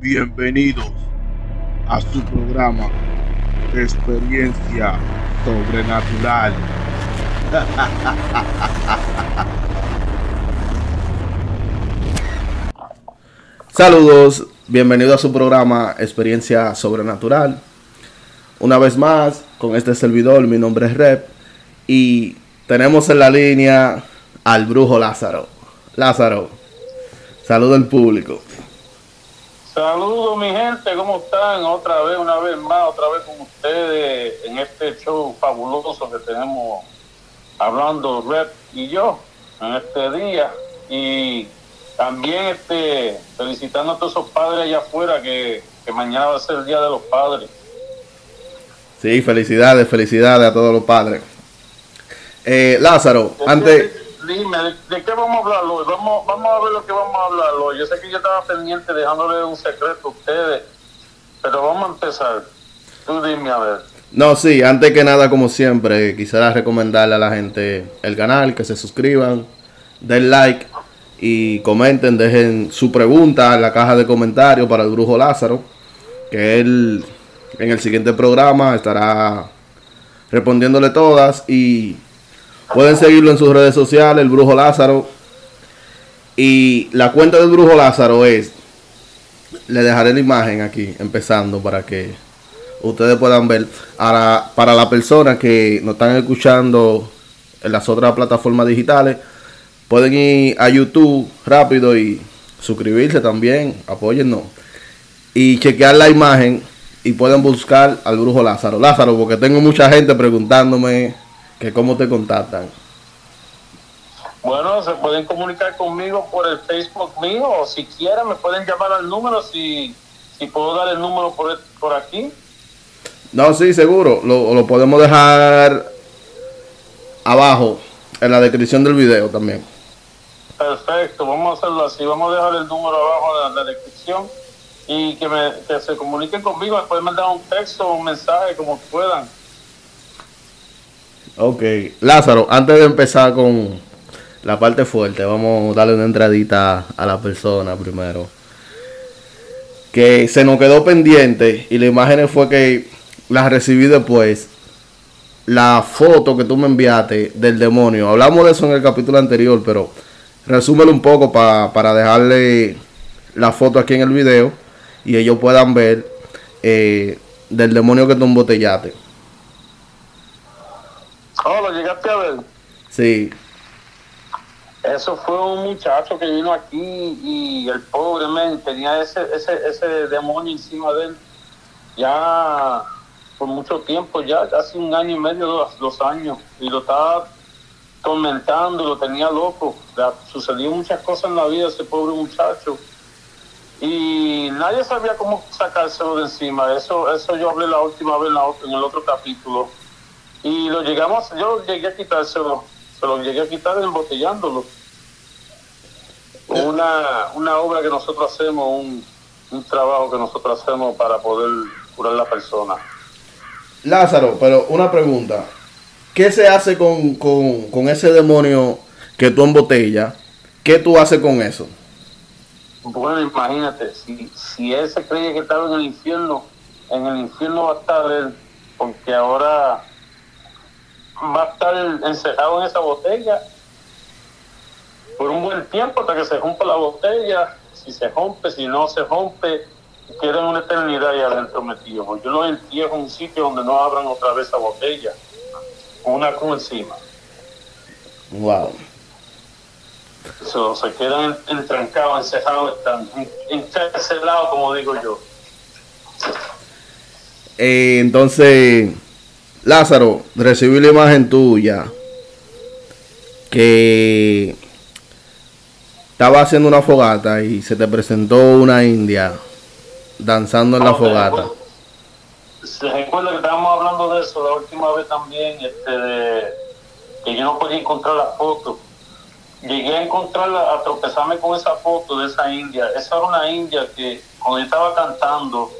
Bienvenidos a su programa Experiencia Sobrenatural. Saludos, bienvenido a su programa Experiencia Sobrenatural. Una vez más, con este servidor, mi nombre es Rep y tenemos en la línea al brujo Lázaro. Lázaro, saludo al público. Saludos mi gente, ¿cómo están? Otra vez, una vez más, otra vez con ustedes en este show fabuloso que tenemos hablando Rep y yo en este día. Y también este felicitando a todos esos padres allá afuera que, que mañana va a ser el Día de los Padres. Sí, felicidades, felicidades a todos los padres. Eh, Lázaro, antes... Dime, ¿de, qué vamos a hablar hoy? Vamos, vamos a ver lo que vamos a hablar hoy. Yo sé que yo estaba pendiente dejándole un secreto a ustedes, pero vamos a empezar. Tú dime a ver. No, sí, antes que nada, como siempre, quisiera recomendarle a la gente el canal, que se suscriban, den like y comenten, dejen su pregunta en la caja de comentarios para el brujo Lázaro, que él en el siguiente programa estará respondiéndole todas y pueden seguirlo en sus redes sociales, el brujo Lázaro. Y la cuenta del brujo Lázaro es, le dejaré la imagen aquí, empezando para que ustedes puedan ver. Para las personas que nos están escuchando en las otras plataformas digitales, pueden ir a YouTube rápido y suscribirse también, apóyennos. Y chequear la imagen y pueden buscar al brujo Lázaro. Lázaro, porque tengo mucha gente preguntándome que cómo te contactan. Bueno, se pueden comunicar conmigo por el Facebook mío o si quieren me pueden llamar al número si, si puedo dar el número por, por aquí. No, sí, seguro. Lo, lo podemos dejar abajo en la descripción del video también. Perfecto, vamos a hacerlo así. Vamos a dejar el número abajo en la descripción y que, me, que se comuniquen conmigo, me pueden mandar un texto o un mensaje como puedan. Ok, Lázaro, antes de empezar con la parte fuerte, vamos a darle una entradita a la persona primero. Que se nos quedó pendiente y la imagen fue que la recibí después. La foto que tú me enviaste del demonio. Hablamos de eso en el capítulo anterior, pero resúmelo un poco para dejarle la foto aquí en el video y ellos puedan ver eh, del demonio que tú embotellaste. Oh, lo llegaste a ver. Sí. Eso fue un muchacho que vino aquí y el pobre men tenía ese, ese, ese demonio encima de él ya por mucho tiempo, ya casi un año y medio, dos, dos años, y lo estaba tormentando, lo tenía loco. sucedió muchas cosas en la vida de ese pobre muchacho y nadie sabía cómo sacárselo de encima. Eso, eso yo hablé la última vez en, el otro capítulo. Y lo llegamos, yo llegué a quitárselo, se lo llegué a quitar embotellándolo. Una, una obra que nosotros hacemos, un, un trabajo que nosotros hacemos para poder curar a la persona. Lázaro, pero una pregunta. ¿Qué se hace con, con, con ese demonio que tú embotellas? ¿Qué tú haces con eso? Bueno, imagínate, si, si él se creía que estaba en el infierno, en el infierno va a estar él, porque ahora va a estar encerrado en esa botella por un buen tiempo hasta que se rompa la botella. Si se rompe, si no se rompe, queda una eternidad ahí adentro metido. Yo lo entierro en un sitio donde no abran otra vez esa botella, con una cruz encima. Wow se quedan entrancados, encerrados, están encarcelados, como digo yo. Eh, entonces, Lázaro, recibí la imagen tuya que estaba haciendo una fogata y se te presentó una india danzando en la fogata. Se recuerda que estábamos hablando de eso la última vez también, este, de, que yo no podía encontrar la foto llegué a encontrarla, a tropezarme con esa foto de esa india. Esa era una india que cuando yo estaba cantando,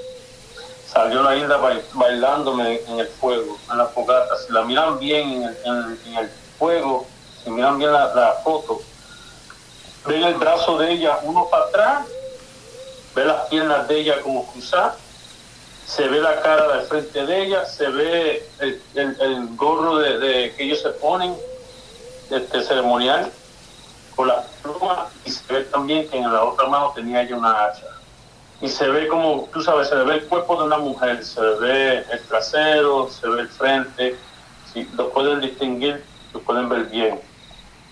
salió la india bailándome en el fuego, en la fogata. Si la miran bien en el, fuego, si miran bien la, foto, ven el brazo de ella uno para atrás, ve las piernas de ella como cruzadas, se ve la cara de frente de ella, se ve el, el, gorro de, de, que ellos se ponen, este ceremonial, con la pluma, y se ve también que en la otra mano tenía ella una hacha. Y se ve como, tú sabes, se ve el cuerpo de una mujer, se ve el trasero, se ve el frente, si lo pueden distinguir, lo pueden ver bien.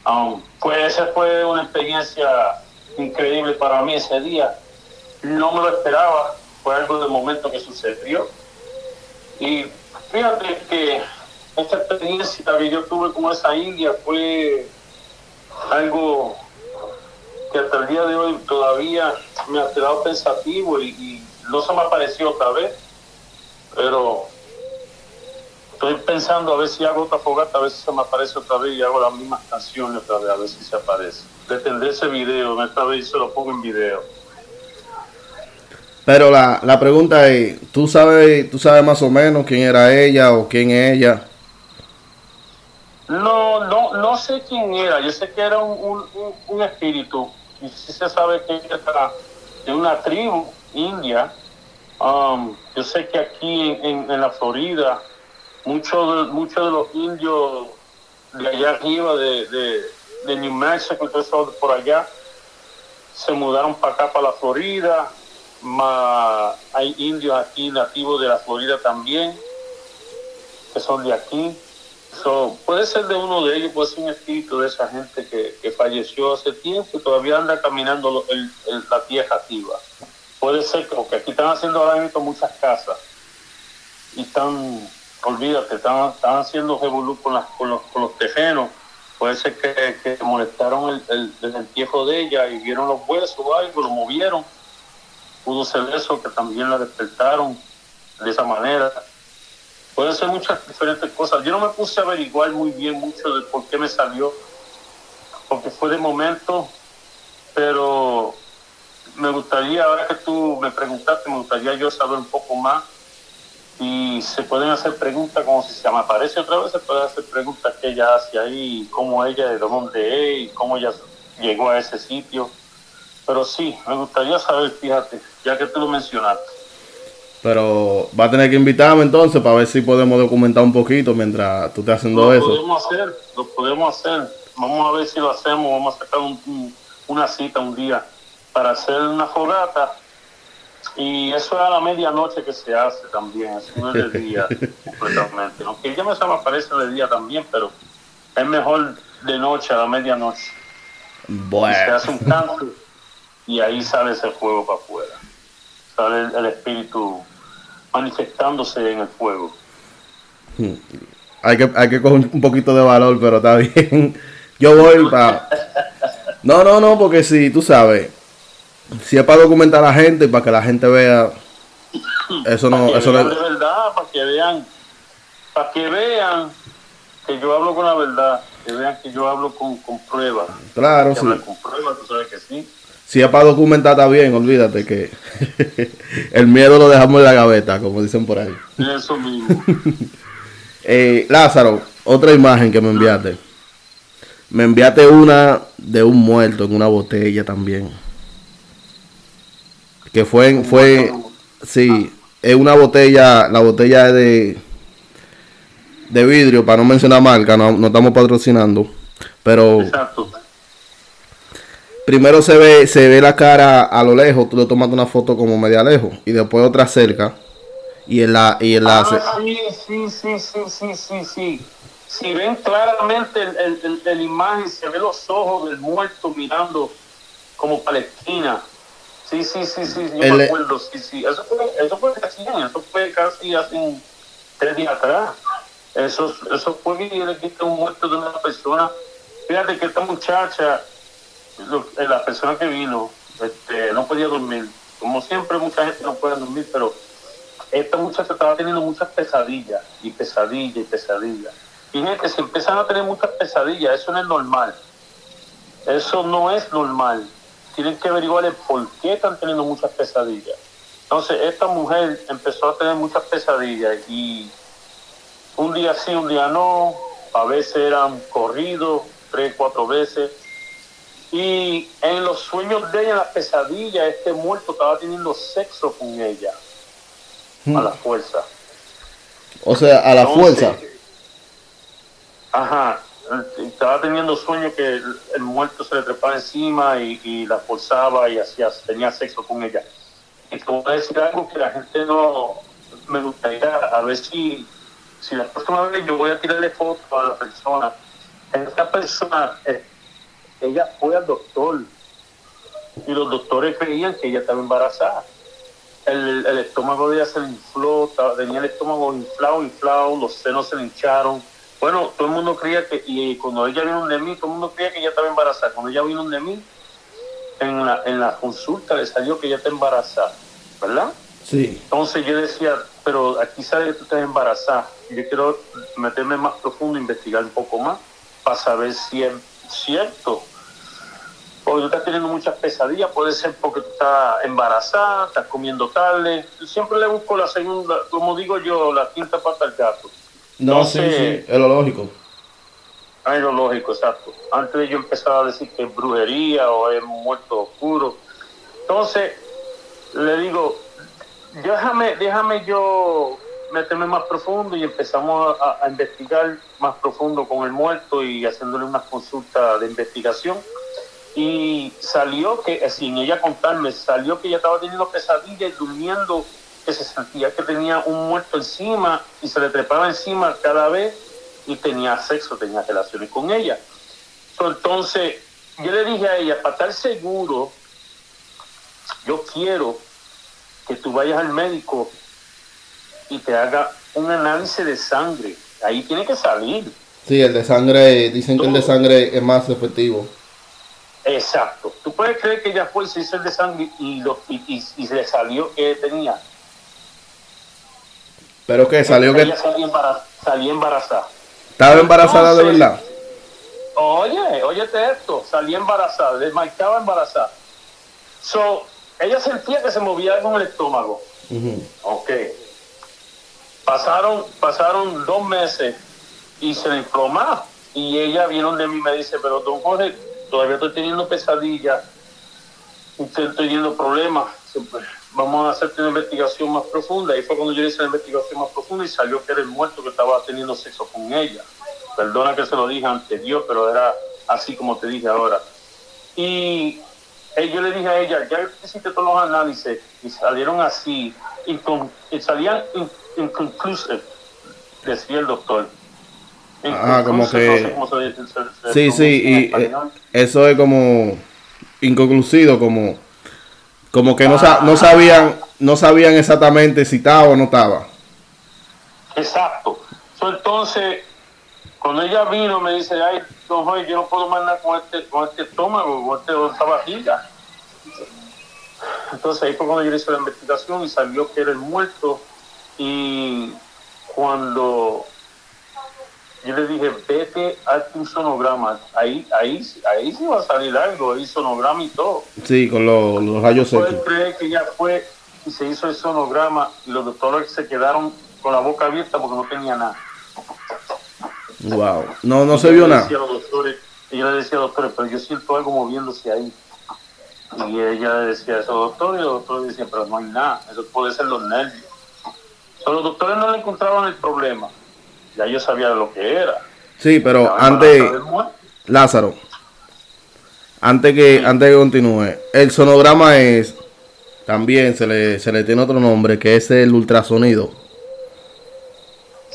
Um, pues esa fue una experiencia increíble para mí ese día. No me lo esperaba, fue algo de momento que sucedió. Y fíjate que esta experiencia que yo tuve con esa India fue algo que hasta el día de hoy todavía me ha quedado pensativo y, no se me apareció otra vez, pero estoy pensando a ver si hago otra fogata, a ver si se me aparece otra vez y hago las mismas canciones otra vez, a ver si se aparece. Detendré ese video, esta vez se lo pongo en video. Pero la, la pregunta es, ¿tú sabes, ¿tú sabes más o menos quién era ella o quién es ella? No, no, no sé quién era. Yo sé que era un, un, espíritu. Y sí se sabe que era de una tribu india. Um, yo sé que aquí en, en, la Florida, muchos de, muchos de los indios de allá arriba, de, de, New Mexico, por allá, se mudaron para acá, para la Florida. hay indios aquí nativos de la Florida también, que son de aquí puede ser de uno de ellos, puede ser un espíritu de esa gente que, falleció hace tiempo y todavía anda caminando la tierra activa. Puede ser que aquí están haciendo ahora mismo muchas casas y están, olvídate, están, están haciendo revolú con, con, los, con los tejenos. Puede ser que, molestaron el, el, entierro de ella y vieron los huesos o algo, lo movieron. Pudo ser eso, que también la despertaron de esa manera Puede ser muchas diferentes cosas. Yo no me puse a averiguar muy bien mucho de por qué me salió, porque fue de momento, pero me gustaría, ahora que tú me preguntaste, me gustaría yo saber un poco más y se pueden hacer preguntas como si se me aparece otra vez, se pueden hacer preguntas que ella hace ahí, cómo ella, de dónde es y cómo ella llegó a ese sitio. Pero sí, me gustaría saber, fíjate, ya que tú lo mencionaste. Pero va a tener que invitarme entonces para ver si podemos documentar un poquito mientras tú estés haciendo eso. Lo podemos hacer, lo podemos hacer. Vamos a ver si lo hacemos. Vamos a sacar una cita un día para hacer una fogata. Y eso es a la medianoche que se hace también. Eso no es de día completamente. Aunque ya me parece de día también, pero es mejor de noche a la medianoche. Bueno. se hace un canto y ahí sale ese fuego para afuera. Sale el espíritu manifestándose en el fuego. Hmm. Hay que, hay que coger un poquito de valor, pero está bien. Yo voy para... No, no, no, porque si, tú sabes, si es para documentar a la gente y para que la gente vea, eso no... Para eso de verdad, para que vean, para que vean que yo hablo con la verdad, que vean que yo hablo con, con pruebas. Claro, sí. Con pruebas, tú sabes que sí. Si es para documentar está bien, olvídate que el miedo lo dejamos en la gaveta, como dicen por ahí. Eso mismo. eh, Lázaro, otra imagen que me enviaste. Me enviaste una de un muerto en una botella también. Que fue, fue, sí, es una botella, la botella es de, de vidrio, para no mencionar marca, no, no estamos patrocinando. Pero Exacto primero se ve, se ve la cara a lo lejos, tú le tomas una foto como media lejos y después otra cerca y en la y en la ah, sí, sí, sí, sí, sí, sí, sí. Si ven claramente el, el, imagen, se ve los ojos del muerto mirando como Palestina. Sí, sí, sí, sí, yo me acuerdo, sí, sí. Eso fue, eso fue casi, eso fue casi hace tres días atrás. Eso, eso fue que le quité un muerto de una persona. Fíjate que esta muchacha eh, la persona que vino este, no podía dormir. Como siempre, mucha gente no puede dormir, pero esta muchacha estaba teniendo muchas pesadillas y pesadillas y pesadillas. Y gente, si empiezan a tener muchas pesadillas, eso no es normal. Eso no es normal. Tienen que averiguar el por qué están teniendo muchas pesadillas. Entonces, esta mujer empezó a tener muchas pesadillas y un día sí, un día no. A veces eran corridos, tres, cuatro veces Y en los sueños de ella, en las pesadillas, este muerto estaba teniendo sexo con ella. A la fuerza. O sea, a la Entonces, fuerza. Ajá. Estaba teniendo sueño que el, el muerto se le trepaba encima y, y la forzaba y hacía, tenía sexo con ella. Y te voy a decir algo que la gente no me gustaría a ver si, si la próxima vez yo voy a tirarle foto a la persona. Esta persona, eh, ella fue al doctor y los doctores creían que ella estaba embarazada. El, el estómago de ella se le infló, tenía el estómago inflado, inflado, los senos se le hincharon. Bueno, todo el mundo creía que, y cuando ella vino de mí, todo el mundo creía que ella estaba embarazada. Cuando ella vino de mí, en la, en la consulta le salió que ella está embarazada, ¿verdad? Sí. Entonces yo decía, pero aquí sale que tú estás embarazada. Yo quiero meterme más profundo, investigar un poco más, para saber si es cierto. Porque tú estás teniendo muchas pesadillas, puede ser porque tú estás embarazada, estás comiendo tarde. Yo siempre le busco la segunda, como digo yo, la quinta pata al gato. No, sí, Entonces- sí, es lo lógico. Ay, lo lógico, exacto. Antes de yo empezaba a decir que es brujería o es muerto oscuro. Entonces, le digo, déjame, déjame yo meterme más profundo y empezamos a, investigar más profundo con el muerto y haciéndole unas consultas de investigación. Y salió que, eh, sin ella contarme, salió que ella estaba teniendo pesadillas y durmiendo, que se sentía que tenía un muerto encima y se le trepaba encima cada vez y tenía sexo, tenía relaciones con ella. Entonces, yo le dije a ella, para estar seguro, yo quiero que tú vayas al médico y te haga un análisis de sangre. Ahí tiene que salir. Sí, el de sangre, dicen que el de sangre es más efectivo. Exacto. Tú puedes creer que ella fue se hizo el de sangre y, lo, y, y, y le salió que tenía. Pero que salió que salió embarazada. Salió embarazada. estaba embarazada de Entonces- verdad. Oye, óyete esto, salí embarazada, desmarcaba embarazada. So, ella sentía que se movía algo en el estómago. Ujú. Ok. Pasaron, pasaron dos meses y se infló Y ella vino de mí y me dice, pero don Jorge, todavía estoy teniendo pesadillas, y estoy teniendo problemas. Vamos a hacerte una investigación más profunda. Y fue cuando yo hice la investigación más profunda y salió que era el muerto que estaba teniendo sexo con ella. Perdona que se lo dije anterior, pero era así como te dije ahora. Y eh, yo le dije a ella, ya hiciste todos los análisis y salieron así, incon- y salían inconclusive, decía el doctor. Ah, como que- no sé cómo se dice, se- se Sí, sí, y eh, eso es como inconclusivo, como como que no, Ah. no sabían no sabían exactamente si estaba o no estaba. Exacto. Entonces, cuando ella vino, me dice, ay, don Jorge, yo no puedo más nada con este, con este estómago, con, este, con esta barriga. Entonces ahí fue cuando yo hice la investigación y salió que era el muerto. Y cuando yo le dije, vete a tu sonograma, ahí, ahí, ahí sí va a salir algo, ahí sonograma y todo. Sí, con los, los rayos Puedes secos. creer que ella fue y se hizo el sonograma y los doctores se quedaron con la boca abierta porque no tenía nada. Wow. No no se vio nada. decía a los doctores, y yo le decía a los doctores, pero yo siento algo moviéndose ahí. Y ella le decía eso doctores y los doctores decían, pero no hay nada, eso puede ser los nervios. Pero los doctores no le encontraban el problema. Ya yo sabía lo que era. Sí, pero antes. Lázaro, antes que antes que continúe, el sonograma es también se le se le tiene otro nombre que es el ultrasonido,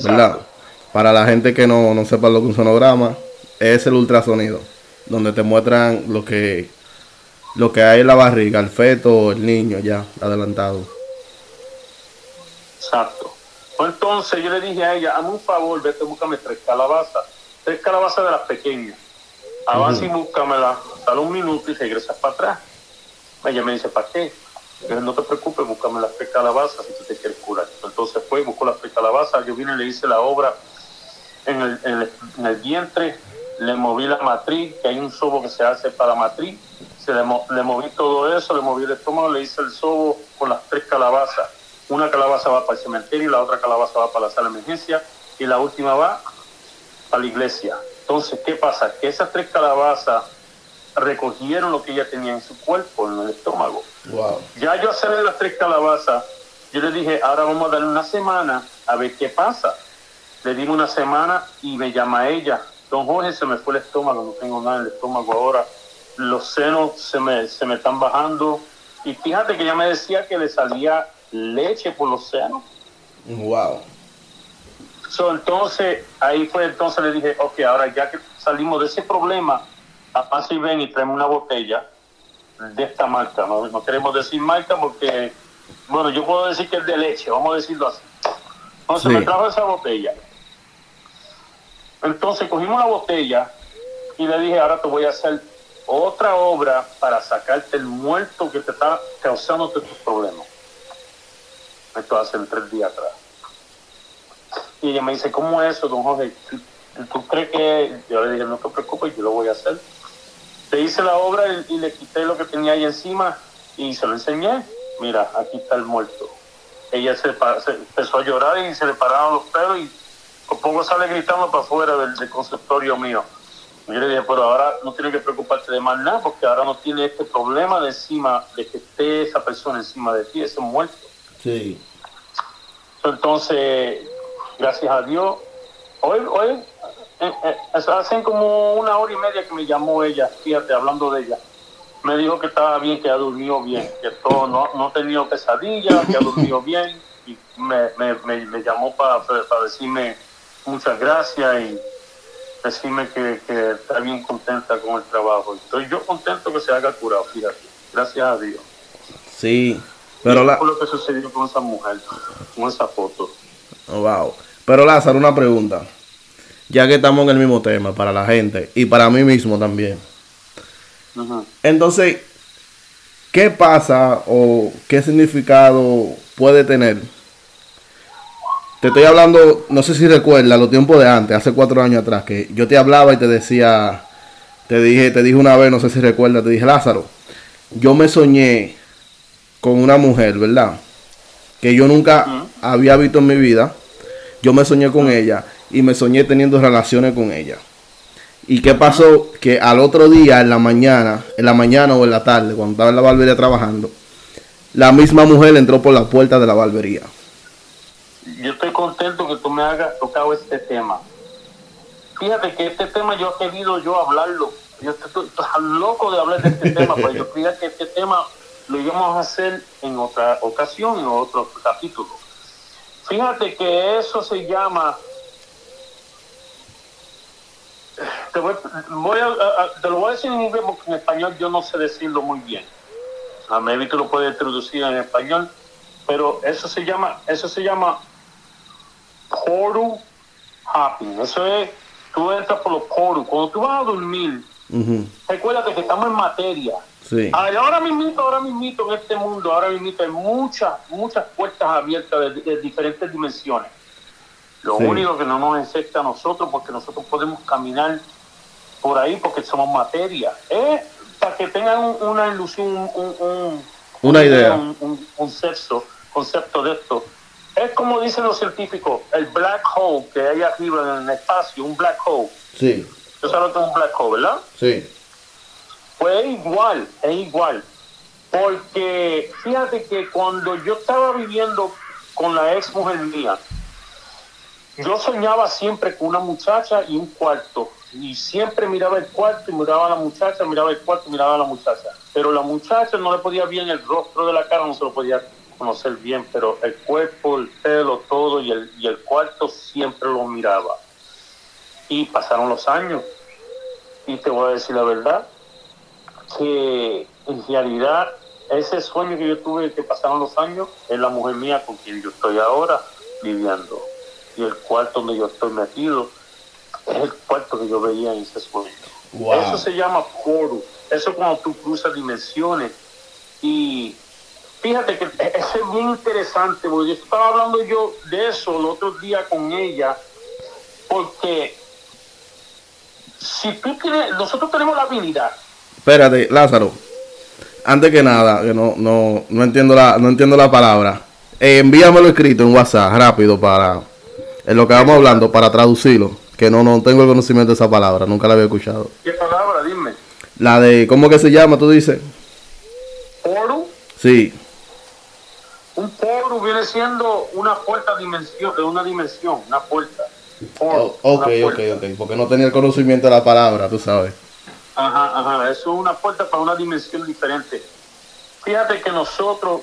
¿verdad? Para la gente que no, no sepa lo que es un sonograma, es el ultrasonido, donde te muestran lo que lo que hay en la barriga, el feto, el niño ya adelantado. Exacto. Entonces yo le dije a ella, hazme un favor, vete, búscame tres calabazas. Tres calabazas de las pequeñas. Avanza y búscamela, sale un minuto y regresas para atrás. Ella me dice, ¿para qué? Yo no te preocupes, búscame las tres calabazas si tú te quieres curar. Entonces fue, buscó las tres calabazas, yo vine y le hice la obra en el, en el, en el vientre, le moví la matriz, que hay un sobo que se hace para matriz, se le, mo- le moví todo eso, le moví el estómago, le hice el sobo con las tres calabazas. Una calabaza va para el cementerio, la otra calabaza va para la sala de emergencia y la última va a la iglesia. Entonces, ¿qué pasa? Que esas tres calabazas recogieron lo que ella tenía en su cuerpo, en el estómago. Wow. Ya yo hacerle las tres calabazas, yo le dije, ahora vamos a darle una semana a ver qué pasa. Le di una semana y me llama ella. Don Jorge, se me fue el estómago, no tengo nada en el estómago ahora. Los senos se me, se me están bajando. Y fíjate que ella me decía que le salía leche por los senos. Wow. So, entonces, ahí fue, entonces le dije, ok, ahora ya que salimos de ese problema, pasa y ven y traemos una botella de esta marca. No, no queremos decir marca porque, bueno, yo puedo decir que es de leche, vamos a decirlo así. Entonces Sí. me trajo esa botella. Entonces cogimos la botella y le dije, ahora te voy a hacer otra obra para sacarte el muerto que te está causando tus problemas. Esto hace tres días atrás. Y ella me dice, ¿cómo es eso, don Jorge? ¿Tú, crees que...? Yo le dije, no te preocupes, yo lo voy a hacer. Le hice la obra y, le quité lo que tenía ahí encima y se lo enseñé. Mira, aquí está el muerto. Ella se, se empezó a llorar y se le pararon los pelos y por poco sale gritando para afuera del, del mío. Y yo le dije, pero ahora no tienes que preocuparte de más nada porque ahora no tiene este problema de encima, de que esté esa persona encima de ti, ese muerto. Sí. Entonces, gracias a Dios, hoy, hoy, eh, eh, hacen como una hora y media que me llamó ella, fíjate, hablando de ella. Me dijo que estaba bien, que ha dormido bien, que todo, no, no ha tenido pesadillas, que ha dormido bien. Y me, me, me, me llamó para, para decirme muchas gracias y decirme que, que está bien contenta con el trabajo. Estoy yo contento que se haga curado, fíjate. Gracias a Dios. Sí. Pero la, lo que sucedió con esa mujer, con esa foto. Oh, Wow. Pero Lázaro, una pregunta. Ya que estamos en el mismo tema, para la gente y para mí mismo también. Entonces, ¿qué pasa o qué significado puede tener? Te estoy hablando, no sé si recuerdas los tiempos de antes, hace cuatro años atrás, que yo te hablaba y te decía, te dije, te dije una vez, no sé si recuerdas, te dije, Lázaro, yo me soñé con una mujer, ¿verdad? Que yo nunca había visto en mi vida. Yo me soñé con ella y me soñé teniendo relaciones con ella. ¿Y qué pasó? Que al otro día, en la mañana, en la mañana o en la tarde, cuando estaba en la barbería trabajando, la misma mujer entró por la puerta de la barbería. Yo estoy contento que tú me hayas tocado este tema. Fíjate que este tema yo he querido yo hablarlo. Yo estoy, estoy loco de hablar de este tema, pero yo creía que este tema lo íbamos a hacer en otra ocasión, en otro capítulo. Fíjate que eso se llama... Te, voy, voy a, a- a- te lo voy a decir en inglés porque en español yo no sé decirlo muy bien. A tú lo puedes traducir en español, pero eso se llama, eso se llama portal hopping. Eso es, tú entras por los portals. Cuando tú vas a dormir, Ujú, recuérdate que estamos en materia. Sí. Ahora mismito, ahora mismito en este mundo, ahora mismito hay muchas, muchas puertas abiertas de, de diferentes dimensiones. Lo Sí. único que no nos infecta a nosotros, porque nosotros podemos caminar por ahí porque somos materia. Es para que tengan un- una ilusión, un, un- un- Una idea. Un, un concepto, concepto de esto. Es como dicen los científicos, el black hole que hay arriba en el espacio, un black hole. Sí. Tú sabes lo que es un black hole, ¿verdad? Sí. Pues es igual, es igual. Porque fíjate que cuando yo estaba viviendo con la ex mujer mía, yo soñaba siempre con una muchacha y un cuarto. Y siempre miraba el cuarto y miraba a la muchacha, miraba el cuarto y miraba a la muchacha. Pero la muchacha no le podía bien el rostro de la cara, no se lo podía conocer bien, pero el cuerpo, el pelo, todo y el, y el cuarto siempre lo miraba. Y pasaron los años. Y te voy a decir la verdad, que en realidad ese sueño que yo tuve que pasaron los años es la mujer mía con quien yo estoy ahora viviendo. Y el cuarto donde yo estoy metido es el cuarto que yo veía en ese sueño. Wow. Eso se llama portal. Eso es cuando tú cruzas dimensiones. Y fíjate que e- eso es bien interesante, porque yo estaba hablando yo de eso el otro día con ella, porque si tú tienes, nosotros tenemos la habilidad Espérate, Lázaro. Antes que nada, que no, no, no entiendo la, no entiendo la palabra. Eh, envíamelo escrito en WhatsApp rápido para en lo que vamos hablando para traducirlo. Que no, no tengo el conocimiento de esa palabra, nunca la había escuchado. ¿Qué palabra? Dime. La de, ¿cómo que se llama? Tú dices. Portal. Sí. Un portal viene siendo una puerta dimensión, de una dimensión, una puerta. Portal, Oh, ok, una ok, ok. Porque no tenía el conocimiento de la palabra, tú sabes. Ajá, ajá. Eso es una puerta para una dimensión diferente. Fíjate que nosotros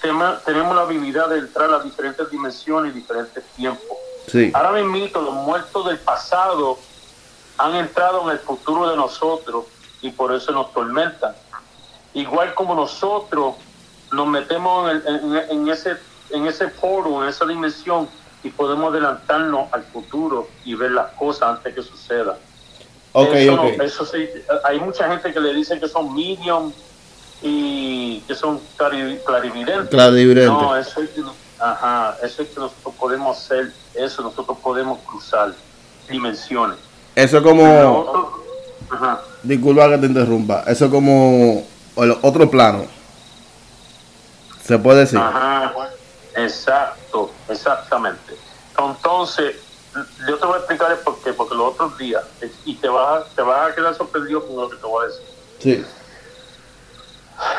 tenemos la habilidad de entrar a diferentes dimensiones y diferentes tiempos. Sí. Ahora mismo los muertos del pasado han entrado en el futuro de nosotros y por eso nos tormentan. Igual como nosotros nos metemos en, el- en- en ese en ese foro, en esa dimensión y podemos adelantarnos al futuro y ver las cosas antes que sucedan. Ok, Eso no- ok. eso sí, hay mucha gente que le dice que son medium y que son clari- clarividentes. Clarividente. No, eso es que, ajá, eso es que nosotros podemos hacer eso, nosotros podemos cruzar dimensiones. Eso es como. otro- ajá, Disculpa que te interrumpa. Eso es como el otro plano. Se puede decir. ajá, exacto, exactamente. Entonces, yo te voy a explicar el por qué, porque los otros días, y te vas, a- te vas a quedar sorprendido con lo que te voy a decir. Sí.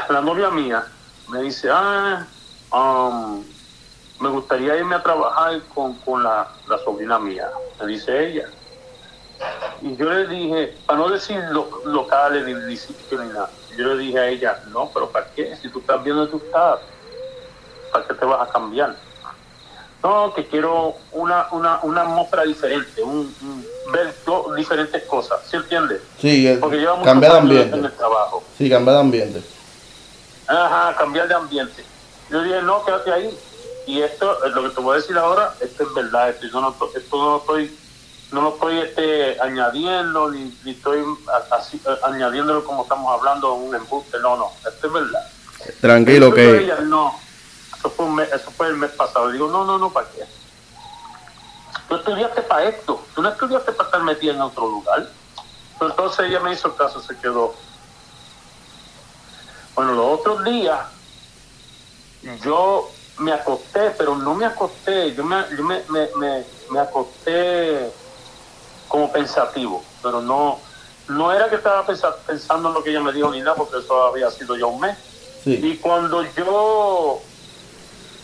la novia mía me dice, ah, um, me gustaría irme a trabajar con, con la, la sobrina mía, me dice ella. Y yo le dije, para no decir lo- locales ni ni nada, yo le dije a ella, no, pero ¿para qué? Si tú estás viendo tu estás, ¿para qué te vas a cambiar? No, que quiero una, una, una atmósfera diferente, un, un- ver to- diferentes cosas, ¿sí entiendes? Sí, el- Porque lleva cambiar de años en ambiente. el trabajo. Sí, cambiar de ambiente. Ajá, cambiar de ambiente. Yo dije, no, quédate ahí. Y esto, eh, lo que te voy a decir ahora, esto es verdad. Esto, yo no, to- esto no lo estoy, no lo estoy este, añadiendo, ni, ni estoy así, eh, añadiéndolo como estamos hablando un embuste. No, no, esto es verdad. Tranquilo que. ella, no, eso fue, un mes- eso fue el mes pasado. Le digo, no, no, no, ¿para qué? Tú estudiaste para esto, tú no estudiaste para estar metida en otro lugar. Pero entonces ella me hizo caso, se quedó. Bueno, los otros días yo me acosté, pero no me acosté, yo me, yo me, me, me, me acosté como pensativo, pero no, no era que estaba pensa- pensando en lo que ella me dijo ni nada, porque eso había sido ya un mes. Sí. Y cuando yo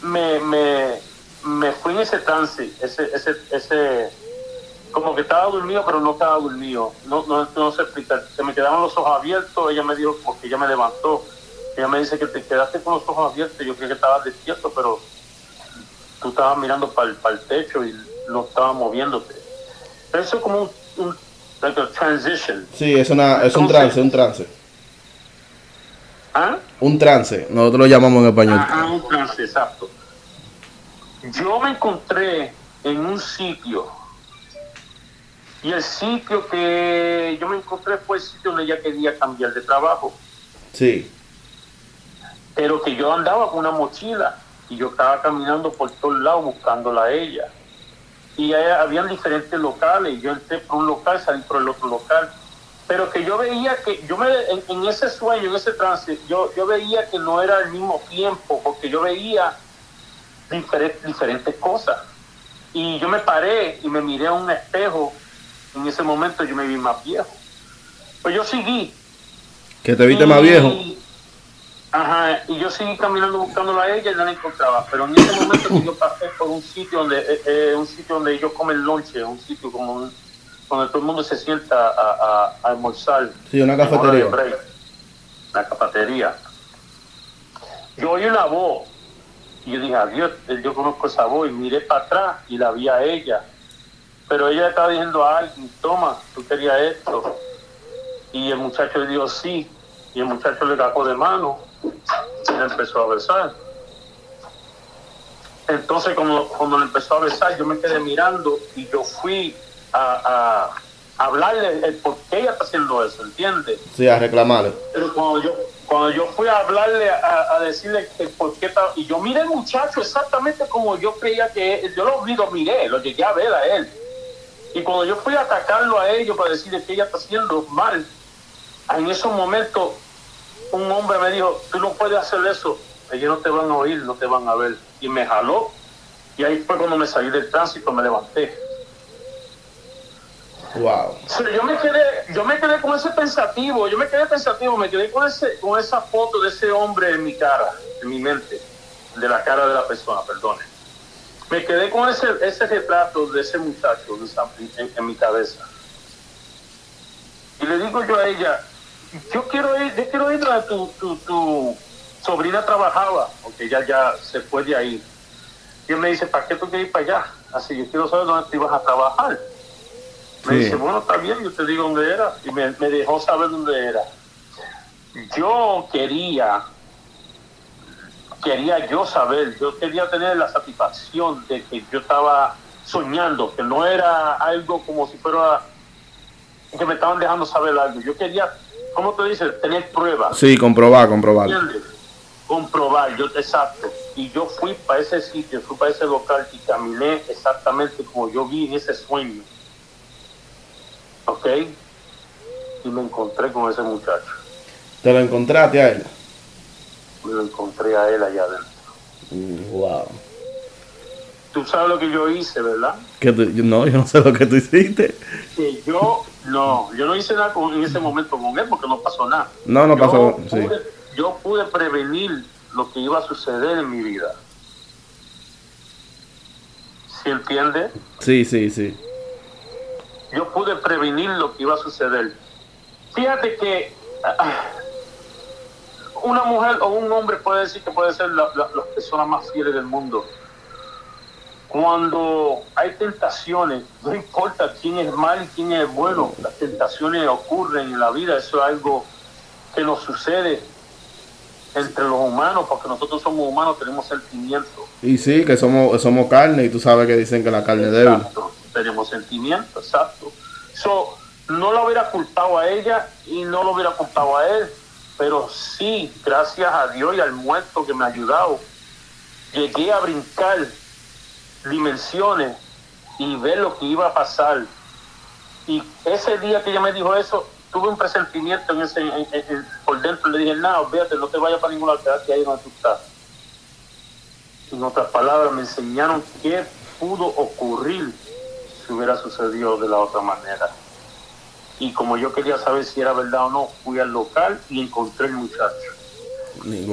me, me, me fui en ese trance, ese, ese, ese, como que estaba dormido, pero no estaba dormido, no, no, no sé explicar, se me quedaban los ojos abiertos, ella me dijo, porque ella me levantó, ella me dice que te quedaste con los ojos abiertos, yo creí que estabas despierto, pero tú estabas mirando para el, para el techo y no estabas moviéndote. Eso es como un, un like a transition. Sí, es, una, es un trance, un trance. ¿Ah? Un trance. Nosotros lo llamamos en español. Ajá, un trance, exacto. Yo me encontré en un sitio y el sitio que yo me encontré fue el sitio donde ella quería cambiar de trabajo, Sí. pero que yo andaba con una mochila y yo estaba caminando por todos lados buscándola a ella. Y ahí habían diferentes locales y yo entré por un local, salí por el otro local. Pero que yo veía que, yo me, en, en ese sueño, en ese trance, yo, yo veía que no era al mismo tiempo, porque yo veía diferentes, diferentes cosas. Y yo me paré y me miré a un espejo. En ese momento yo me vi más viejo. Pues yo seguí. Que te viste más viejo. Ajá, y yo seguí caminando buscándola a ella y no la encontraba. Pero en ese momento que yo pasé por un sitio donde eh, eh, un sitio donde ellos comen lonche, un sitio como un- donde todo el mundo se sienta a, a- a almorzar. Sí, una break, cafetería. Yo oí una voz y yo dije, adiós, yo conozco esa voz y miré para atrás y la vi a ella. Pero ella estaba diciendo a alguien, toma, tú querías esto. Y el muchacho le dijo sí. Y el muchacho le cagó de mano y le empezó a besar. Entonces, cuando, cuando le empezó a besar, yo me quedé mirando y yo fui a, a hablarle el por qué ella está haciendo eso, ¿entiendes? Sí, a reclamarle. Pero cuando yo, cuando yo fui a hablarle, a, a decirle que por qué estaba, y yo miré al muchacho exactamente como yo creía que él, yo lo lo miré, lo llegué a ver a él. Y cuando yo fui a atacarlo a ellos para decirle que ella está haciendo mal, en esos momentos un hombre me dijo, tú no puedes hacer eso, ellos no te van a oír, no te van a ver. Y me jaló, y ahí fue cuando me salí del tránsito, me levanté. Wow. Yo me quedé, yo me quedé con ese pensativo, yo me quedé pensativo, me quedé con ese, con esa foto de ese hombre en mi cara, en mi mente, de la cara de la persona, perdone. Me quedé con ese, ese retrato de ese muchacho en, mi cabeza. Y le digo yo a ella, yo quiero ir, yo quiero ir donde tu, tu, tu sobrina trabajaba, porque ella ya se fue de ahí. Y él me dice, ¿para qué tú quieres ir para allá? Así, yo quiero saber dónde te ibas a trabajar. Me Sí. dice, bueno, está bien, yo te digo dónde era. Y me, me dejó saber dónde era. Yo quería, quería yo saber, yo quería tener la satisfacción de que yo estaba soñando, que no era algo como si fuera que me estaban dejando saber algo. Yo quería, ¿cómo te dices? Tener pruebas. Sí, comprobar, comprobar. ¿Entiendes? Comprobar, yo, exacto. Y yo fui para ese sitio, fui para ese local y caminé exactamente como yo vi en ese sueño. ¿Ok? Y me encontré con ese muchacho. ¿Te lo encontraste a él? Me lo encontré a él allá adentro. Wow. Tú sabes lo que yo hice, ¿verdad? Que no, yo no sé lo que tú hiciste. Que yo, no, yo no hice nada con- en ese momento con él porque no pasó nada. No, no Yo pasó. Sí. yo pude prevenir lo que iba a suceder en mi vida. ¿Sí entiende? Sí, sí, sí. Yo pude prevenir lo que iba a suceder. Fíjate que ah, una mujer o un hombre puede decir que puede ser la- la- personas más fieles del mundo. Cuando hay tentaciones, no importa quién es mal y quién es bueno, las tentaciones ocurren en la vida, eso es algo que nos sucede entre los humanos, porque nosotros somos humanos, tenemos sentimientos. Y sí, que somos, somos carne y tú sabes que dicen que la carne es débil. Tenemos sentimientos, exacto. So, no lo hubiera culpado a ella y no lo hubiera culpado a él, pero sí, gracias a Dios y al muerto que me ha ayudado, llegué a brincar dimensiones y ver lo que iba a pasar. Y ese día que ella me dijo eso, tuve un presentimiento en ese, por dentro. Le dije, no, véate, no te vayas para ninguna quédate ahí donde tú estás. En otras palabras, me enseñaron qué pudo ocurrir si hubiera sucedido de la otra manera. Y como yo quería saber si era verdad o no, fui al local y encontré el muchacho.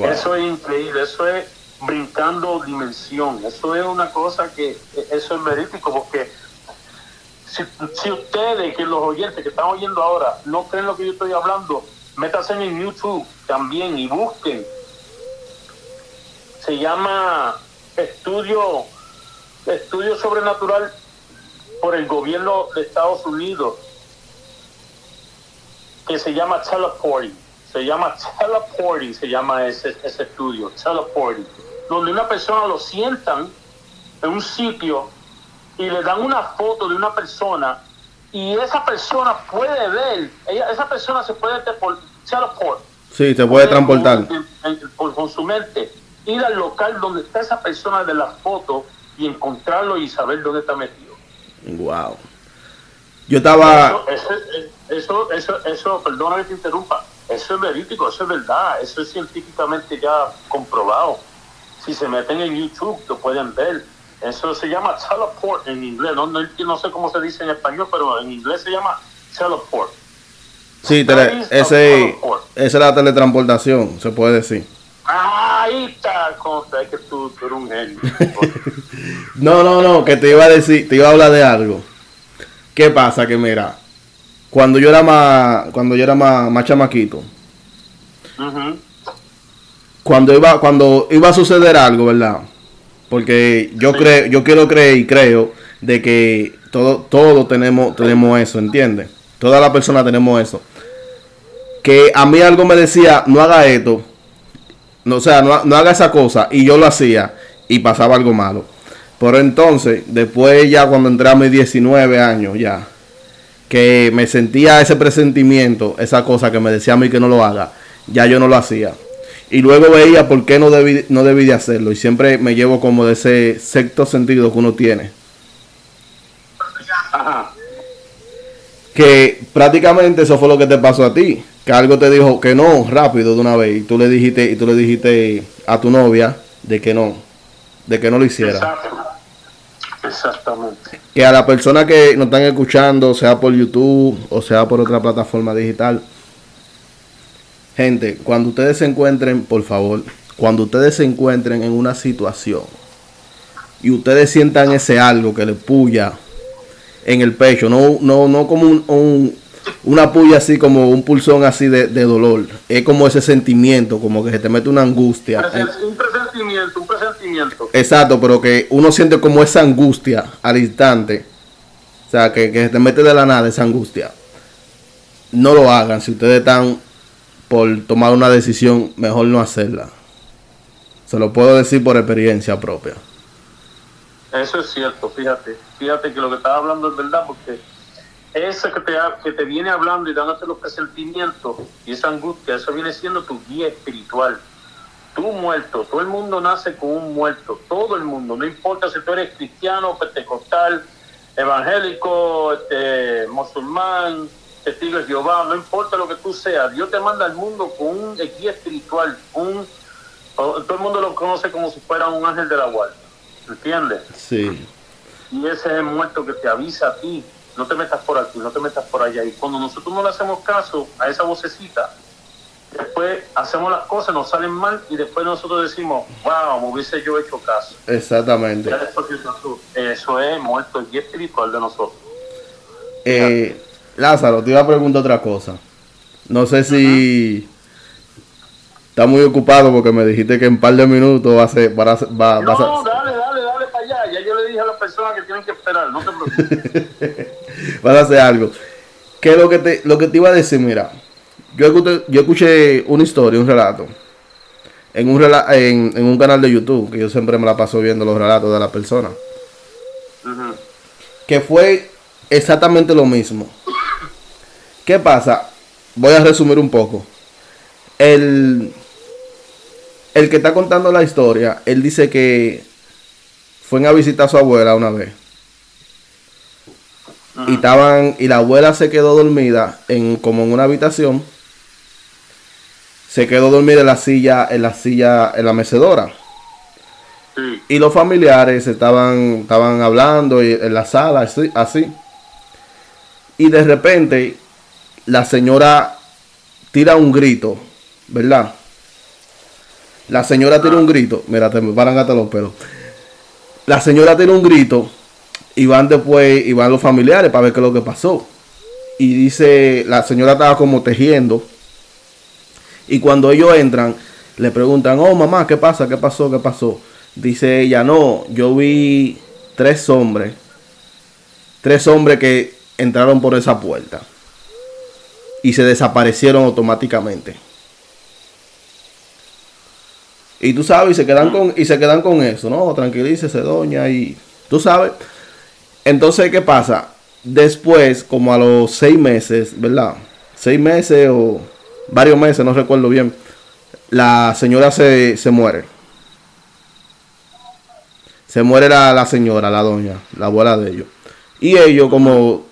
Eso es increíble, eso es brincando dimensión, eso es una cosa que, eso es verídico, porque si, si ustedes, que los oyentes que están oyendo ahora, no creen lo que yo estoy hablando, métanse en YouTube también y busquen. Se llama Estudio, Estudio Sobrenatural por el gobierno de Estados Unidos, que se llama Teleporting. Se llama teleporting, se llama ese, ese estudio, teleporting, donde una persona lo sientan en un sitio y le dan una foto de una persona y esa persona puede ver, ella, esa persona se puede teleport, Sí, te puede transportar. por- con su mente, ir al local donde está esa persona de la foto y encontrarlo y saber dónde está metido. Wow. Yo estaba. Eso, eso, eso, eso, perdona que te interrumpa, eso es verídico, eso es verdad, eso es científicamente ya comprobado. Si se meten en YouTube, lo pueden ver. Eso se llama teleport en inglés, no, no, no sé cómo se dice en español, pero en inglés se llama teleport. Sí, tele- ese, esa es la teletransportación, se puede decir. Ahí está, consta, es que tú, tú eres un genio. No, no, no, que te iba a decir, te iba a hablar de algo. ¿Qué pasa? Que mira, cuando yo era más, cuando yo era más, más chamaquito, cuando iba, cuando iba a suceder algo, ¿verdad? Porque yo Sí. creo, yo quiero creer y creo de que todo, todo tenemos, tenemos eso, ¿entiendes? Todas las personas tenemos eso. Que a mí algo me decía, no haga esto, no, o sea, no, no haga esa cosa, y yo lo hacía, y pasaba algo malo. Pero entonces, después ya cuando entré a mis 19 años, ya, que me sentía ese presentimiento, esa cosa que me decía a mí que no lo haga, ya yo no lo hacía. Y luego veía por qué no debí, no debí de hacerlo. Y siempre me llevo como de ese sexto sentido que uno tiene. Ajá. Que prácticamente eso fue lo que te pasó a ti. Que algo te dijo que no rápido de una vez. Y tú le dijiste, y tú le dijiste a tu novia de que no. De que no lo hiciera. Exactamente. Que a la persona que nos están escuchando, sea por YouTube o sea por otra plataforma digital, gente, cuando ustedes se encuentren, por favor, cuando ustedes se encuentren en una situación y ustedes sientan ese algo que les puya en el pecho, no, no, no como un, un- una puya así como un pulsón así de, de dolor, es como ese sentimiento, como que se te mete una angustia. Un presentimiento, un presentimiento. Exacto, pero que uno siente como esa angustia al instante. O sea, que, que se te mete de la nada esa angustia. No lo hagan. Si ustedes están por tomar una decisión, mejor no hacerla. Se lo puedo decir por experiencia propia. Eso es cierto, fíjate. Fíjate que lo que estaba hablando es verdad, porque ese que te, que te viene hablando y dándote los presentimientos y esa angustia, eso viene siendo tu guía espiritual. Tú muerto, todo el mundo nace con un muerto, todo el mundo, no importa si tú eres cristiano, pentecostal, evangélico, este, musulmán, testigo de Jehová, no importa lo que tú seas, Dios te manda al mundo con un guía espiritual, un, todo el mundo lo conoce como si fuera un ángel de la guardia, ¿entiendes? Sí. Y ese es el muerto que te avisa a ti, no te metas por aquí, no te metas por allá. Y cuando nosotros no le hacemos caso a esa vocecita, después hacemos las cosas, nos salen mal y después nosotros decimos, wow, me hubiese yo hecho caso. Exactamente. Eso, es muerto guía espiritual de nosotros. Eh, Lázaro, te iba a preguntar otra cosa. No sé si está muy ocupado porque me dijiste que en un par de minutos va a ser, va va- a- No, dale, dale, dale para allá. Ya yo le dije a las personas que tienen que esperar, no te preocupes. vas a hacer algo. ¿Qué es lo que te, lo que te iba a decir? Mira, yo escuché, yo escuché una historia, un relato, en un, rela- en, en un canal de YouTube, que yo siempre me la paso viendo los relatos de las personas, que fue exactamente lo mismo. ¿Qué pasa? Voy a resumir un poco. El, el que está contando la historia, él dice que fue a visitar a su abuela una vez. Y estaban, y la abuela se quedó dormida en como en una habitación. Se quedó dormida en la silla, en la silla, en la mecedora. Sí. Y los familiares estaban, estaban hablando y- en la sala, así, así. Y de repente la señora tira un grito, ¿verdad? La señora tira un grito. Mira, te me paran hasta los pelos. La señora tira un grito y van después, y van los familiares para ver qué es lo que pasó. Y dice, la señora estaba como tejiendo. Y cuando ellos entran, le preguntan, oh mamá, ¿qué pasa? ¿Qué pasó? ¿Qué pasó? Dice ella, no, yo vi tres hombres. Tres hombres que entraron por esa puerta. Y se desaparecieron automáticamente. Y tú sabes, y se quedan con, y se quedan con eso, ¿no? Tranquilícese, doña, y tú sabes. Entonces, ¿qué pasa? Después, como a los seis meses, ¿verdad? Seis meses o varios meses, no recuerdo bien. La señora se, se muere. Se muere la, la señora, la doña, la abuela de ellos. Y ellos, como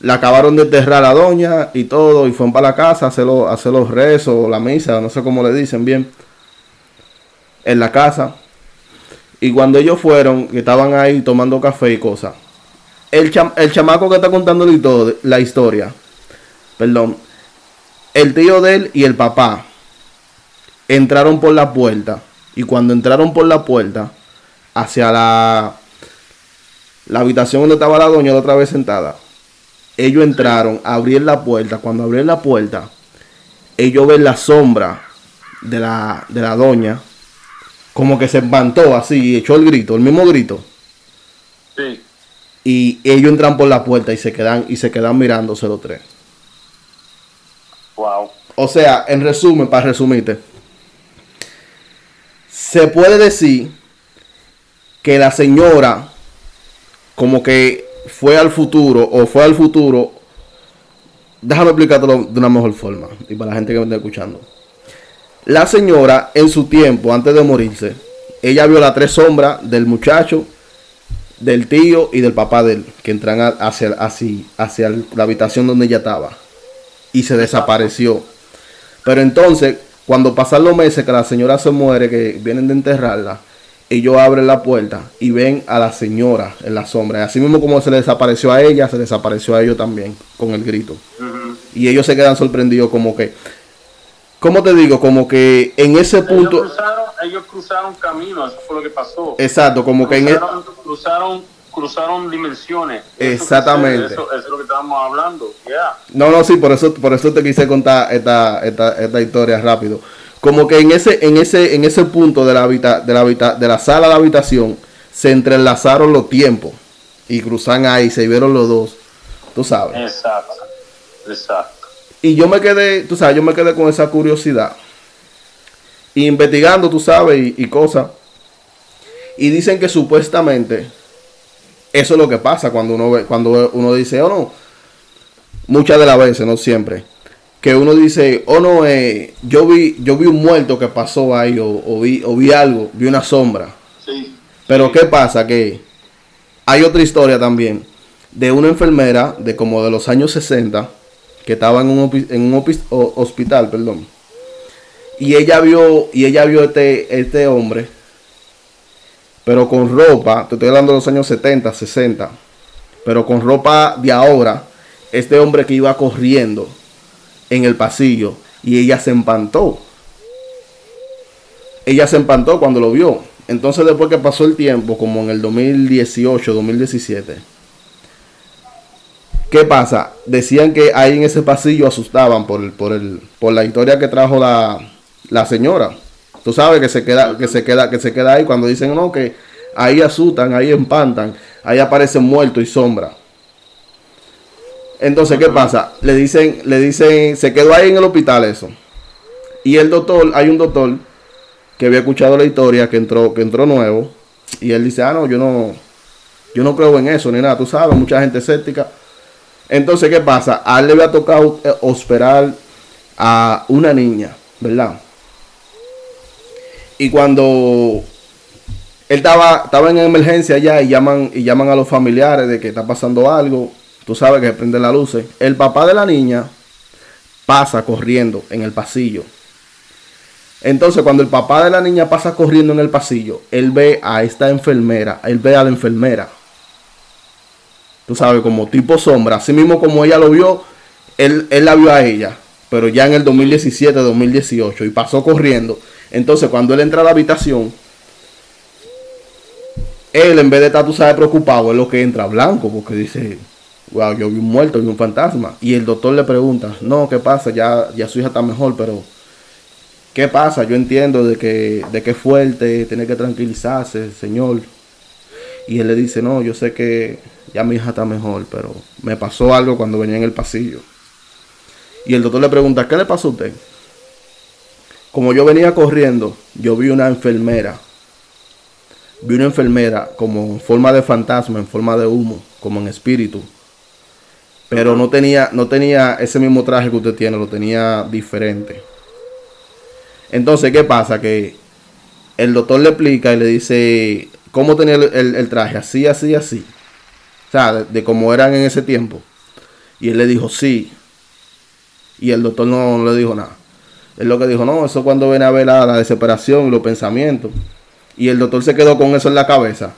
la acabaron de enterrar a la doña y todo, y fueron para la casa a hacer los, hacer los rezos, la misa, no sé cómo le dicen bien, en la casa. Y cuando ellos fueron, que estaban ahí tomando café y cosas, el, cham- el chamaco que está contando la histo- la historia, perdón, el tío de él y el papá entraron por la puerta. Y cuando entraron por la puerta, hacia la, la habitación donde estaba la doña otra vez sentada, ellos entraron, abrieron la puerta. Cuando abrieron la puerta, ellos ven la sombra de la, de la doña, como que se espantó así, y echó el grito, el mismo grito. Sí. Y ellos entran por la puerta y se quedan, y se quedan mirándose los tres. Wow. O sea, en resumen, para resumirte, se puede decir que la señora como que fue al futuro o fue al futuro. Déjame explicártelo de una mejor forma y para la gente que me está escuchando. La señora en su tiempo, antes de morirse, ella vio las tres sombras del muchacho, del tío y del papá de él, que entran a- hacia, hacia, hacia la habitación donde ella estaba. Y se desapareció. Pero entonces, cuando pasan los meses que la señora se muere, que vienen de enterrarla, ellos abren la puerta y ven a la señora en la sombra. Y así mismo como se le desapareció a ella, se desapareció a ellos también con el grito. Y ellos se quedan sorprendidos como que, ¿cómo te digo? Como que en ese punto... Ellos cruzaron, ellos cruzaron camino, eso fue lo que pasó. Exacto, como que en... El, Cruzaron, cruzaron, dimensiones. Exactamente. Eso, eso es lo que estábamos hablando. ya No, no, sí, por eso, por eso te quise contar esta, esta, esta historia rápido. Como que en ese, en ese, en ese punto de la, habita, de, la habita- de la sala de habitación se entrelazaron los tiempos y cruzan ahí, se vieron los dos, tú sabes. Exacto. Exacto. Y yo me quedé, tú sabes, yo me quedé con esa curiosidad. Investigando, tú sabes, y, y cosas. Y dicen que supuestamente eso es lo que pasa cuando uno ve, cuando uno dice, oh no, muchas de las veces, no siempre, que uno dice, oh no, eh, yo vi, yo vi un muerto que pasó ahí, o, o vi, o vi algo, vi una sombra. Sí. Pero ¿qué pasa? Que hay otra historia también de una enfermera de como de los años 60 que estaba en un, en un hospital, perdón. Y ella vio y ella vio este este hombre pero con ropa, te estoy hablando de los años 70, 60, pero con ropa de ahora, este hombre que iba corriendo en el pasillo y ella se empantó. Ella se empantó cuando lo vio. Entonces después que pasó el tiempo, como en el 2018, 2017, ¿qué pasa? Decían que ahí en ese pasillo asustaban por, el, por, el, por la historia que trajo la, la señora. Tú sabes que se queda, que se queda, que se queda ahí cuando dicen no, que ahí asustan, ahí empantan, ahí aparecen muertos y sombra. Entonces, ¿qué pasa? Le dicen, le dicen, se quedó ahí en el hospital eso. Y el doctor, hay un doctor que había escuchado la historia, que entró, que entró nuevo, y él dice, ah, no, yo no, yo no creo en eso, ni nada, tú sabes, mucha gente escéptica. Entonces, ¿qué pasa? A él le había tocado eh, hospedar a una niña, ¿verdad? Y cuando él estaba, estaba en emergencia ya y llaman, y llaman a los familiares de que está pasando algo, tú sabes que se prenden las luces. El papá de la niña pasa corriendo en el pasillo. Entonces, cuando el papá de la niña pasa corriendo en el pasillo, él ve a esta enfermera, él ve a la enfermera. Tú sabes, como tipo sombra. Así mismo como ella lo vio, él, él la vio a ella. Pero ya en el 2017, 2018. Y pasó corriendo. Entonces, cuando él entra a la habitación, él en vez de estar, tú sabes, preocupado, es lo que entra blanco. Porque dice, wow, yo vi un muerto, vi un fantasma. Y el doctor le pregunta, no, ¿qué pasa? Ya, ya su hija está mejor, pero... ¿Qué pasa? Yo entiendo de que, de que fuerte, tiene que tranquilizarse, señor. Y él le dice, no, yo sé que ya mi hija está mejor, pero me pasó algo cuando venía en el pasillo. Y el doctor le pregunta, ¿qué le pasó a usted? Como yo venía corriendo, yo vi una enfermera. Vi una enfermera como en forma de fantasma, en forma de humo, como en espíritu. Pero no tenía, no tenía ese mismo traje que usted tiene, lo tenía diferente. Entonces, ¿qué pasa? Que el doctor le explica y le dice cómo tenía el, el- el traje, así, así, así. De, de cómo eran en ese tiempo. Y él le dijo, sí. Y el doctor no, le dijo nada. Él lo que dijo, no, eso cuando viene a ver la, la desesperación y los pensamientos. Y el doctor se quedó con eso en la cabeza.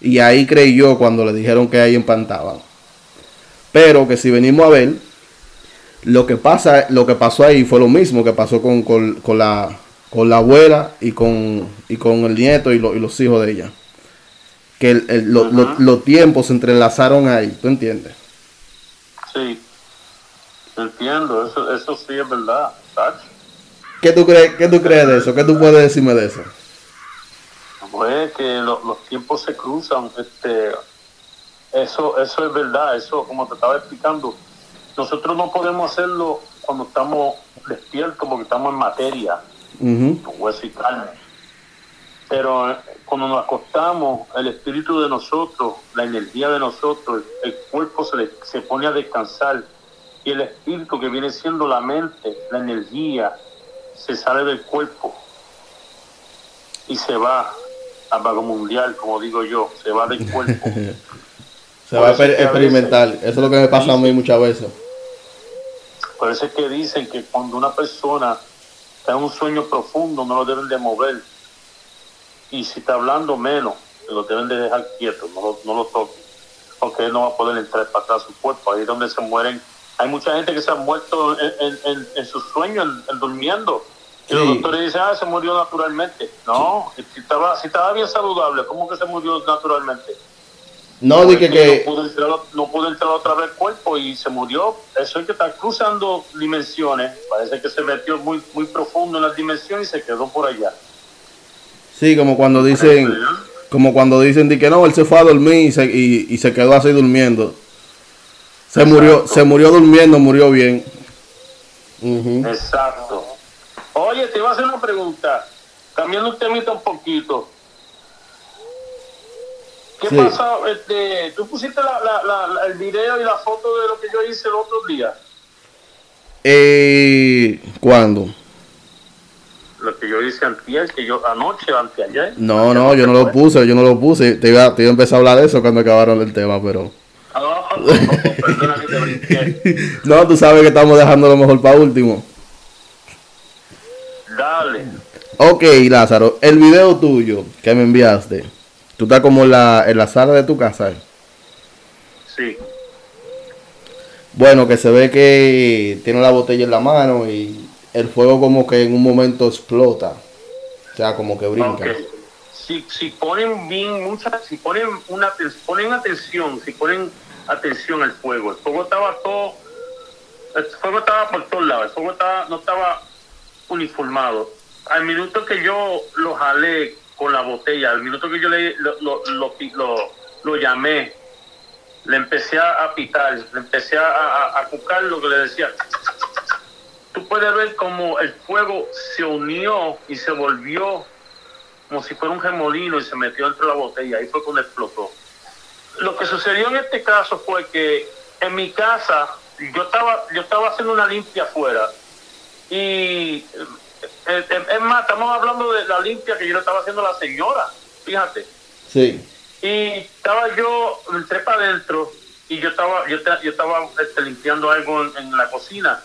Y ahí creyó cuando le dijeron que ahí empantaban. Pero que si venimos a ver, lo que pasa, lo que pasó ahí fue lo mismo que pasó con, con- con la, con la abuela y con, y con el nieto y, lo- y los hijos de ella. Que el- el- lo- lo- Ajá. los tiempos se entrelazaron ahí, ¿tú entiendes? Sí. Entiendo, eso, eso sí es verdad. ¿sabes? ¿Qué tú crees, qué tú crees de eso? ¿Qué tú puedes decirme de eso? Pues que lo- los tiempos se cruzan. Este, eso, eso es verdad. Eso, como te estaba explicando, nosotros no podemos hacerlo cuando estamos despiertos porque estamos en materia, Ujú. con hueso y carne. Pero cuando nos acostamos, el espíritu de nosotros, la energía de nosotros, el cuerpo se, le- se pone a descansar y el espíritu que viene siendo la mente, la energía, se sale del cuerpo y se va al vago mundial, como digo yo, se va del cuerpo. Se va a Por a experimentar. Eso es lo que me pasa a mí muchas veces. Por eso es que dicen que cuando una persona está en un sueño profundo no lo deben de mover. Y si está hablando menos, lo deben de dejar quieto, no lo, no lo toquen, porque él no va a poder entrar para atrás su cuerpo, ahí es donde se mueren. Hay mucha gente que se ha muerto en, en, en, en sus sueños, en, en durmiendo. Y los doctores dicen, ah, se murió naturalmente. No, si estaba, si estaba bien saludable, ¿cómo que se murió naturalmente? No, dije que, no, pudo entrar, no pudo entrar otra vez el cuerpo y se murió. Eso es que está cruzando dimensiones. Parece que se metió muy, muy profundo en las dimensiones y se quedó por allá. Sí, como cuando dicen, como cuando dicen de que no, él se fue a dormir y se, y, y se quedó así durmiendo. Se murió, se murió durmiendo, murió bien. Ujú. Exacto. Oye, te iba a hacer una pregunta. Cambiando un temita un poquito. ¿Qué Sí. pasa? Este, Tú pusiste la, la, la- la- el video y la foto de lo que yo hice el otro día. Eh, ¿Cuándo? Lo que yo hice antier, que yo anoche, anteayer. No, no, yo no lo puse, yo no lo puse. Te iba, te iba a empezar a hablar de eso cuando acabaron el tema, pero... No, no, no, perdona que te brinqué. No, tú sabes que estamos dejando lo mejor para último. Dale. Ok, Lázaro, el video tuyo que me enviaste, tú estás como en la, en la sala de tu casa. ¿eh? Sí. Bueno, que se ve que tiene la botella en la mano y el fuego como que en un momento explota. O sea, como que brinca. Si, si ponen bien, muchas, si ponen una ponen atención, si ponen atención al fuego, el fuego estaba todo, el fuego estaba por todos lados, el fuego estaba, no estaba uniformado. Al minuto que yo lo jalé con la botella, al minuto que yo le, lo, lo, lo, lo- llamé, le empecé a, a pitar, le empecé a, a, a cucar lo que le decía. Tú puedes ver como el fuego se unió y se volvió como si fuera un remolino y se metió dentro de la botella. Ahí fue cuando explotó. Lo que sucedió en este caso fue que en mi casa yo estaba yo estaba haciendo una limpia afuera y eh, eh, es más, estamos hablando de la limpia que yo le estaba haciendo a la señora, fíjate. Sí. Y estaba yo, entré para adentro y yo estaba, yo, yo estaba este, limpiando algo en, en la cocina.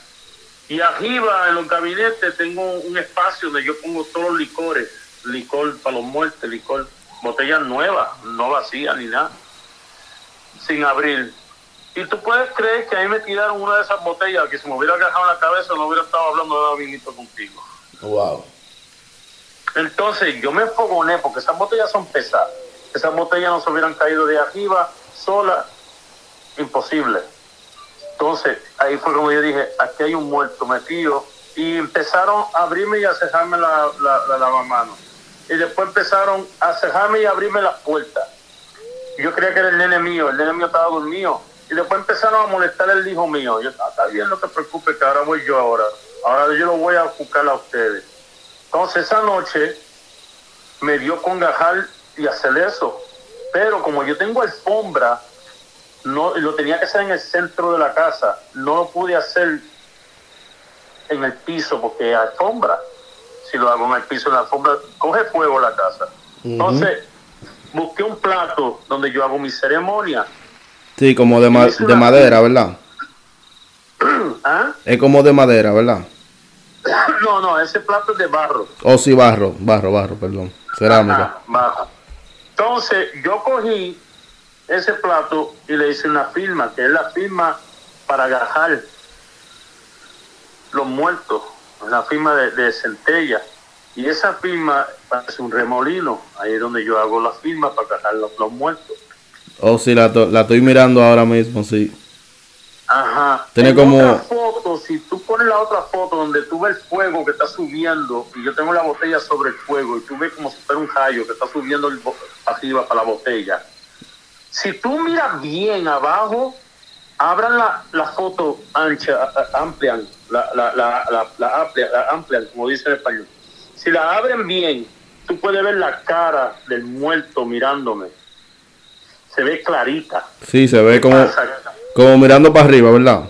Y arriba en los gabinetes tengo un espacio donde yo pongo todos los licores, licor para los muertos, licor, botellas nuevas, no vacías ni nada, sin abrir. Y tú puedes creer que ahí me tiraron una de esas botellas que si me hubiera agarrado en la cabeza no hubiera estado hablando de vinito contigo. Wow. Entonces yo me enfogoné porque esas botellas son pesadas. Esas botellas no se hubieran caído de arriba sola, imposible. Entonces ahí fue como yo dije, aquí hay un muerto metido. Y empezaron a abrirme y a cerrarme la, la, la lavamanos. Y después empezaron a cerrarme y a abrirme las puertas. Yo creía que era el nene mío, el nene mío estaba dormido. Y después empezaron a molestar el hijo mío. Yo, "Ah, está bien, no te preocupes, que ahora voy yo ahora. Ahora yo lo voy a buscar a ustedes. Entonces esa noche me dio con gajar y hacer eso. Pero como yo tengo alfombra, no lo tenía que hacer en el centro de la casa. No lo pude hacer en el piso porque hay alfombra. Si lo hago en el piso, en la alfombra, coge fuego la casa. Entonces, busqué un plato donde yo hago mi ceremonia. Sí, como de, ma- de madera, ¿verdad? ¿Ah? Es como de madera, ¿verdad? No, no, ese plato es de barro. O sí, barro, barro, barro, perdón. Cerámica. Ajá. Entonces, yo cogí ese plato y le hice una firma, que es la firma para agajar los muertos, la firma de, de centella. Y esa firma parece un remolino, ahí es donde yo hago la firma para agajar los, los muertos. Oh, sí, la, to- la estoy mirando ahora mismo, sí. Ajá. Tiene En como- otra foto, si tú pones la otra foto donde tú ves el fuego que está subiendo y yo tengo la botella sobre el fuego y tú ves como si fuera un rayo que está subiendo el arriba para la botella. Si tú miras bien abajo, abran la, la foto ancha, amplian, la, la, la, la, amplia- la amplian, como dice en español. Si la abren bien, tú puedes ver la cara del muerto mirándome. Se ve clarita. Sí, se ve como, como mirando para arriba, ¿verdad?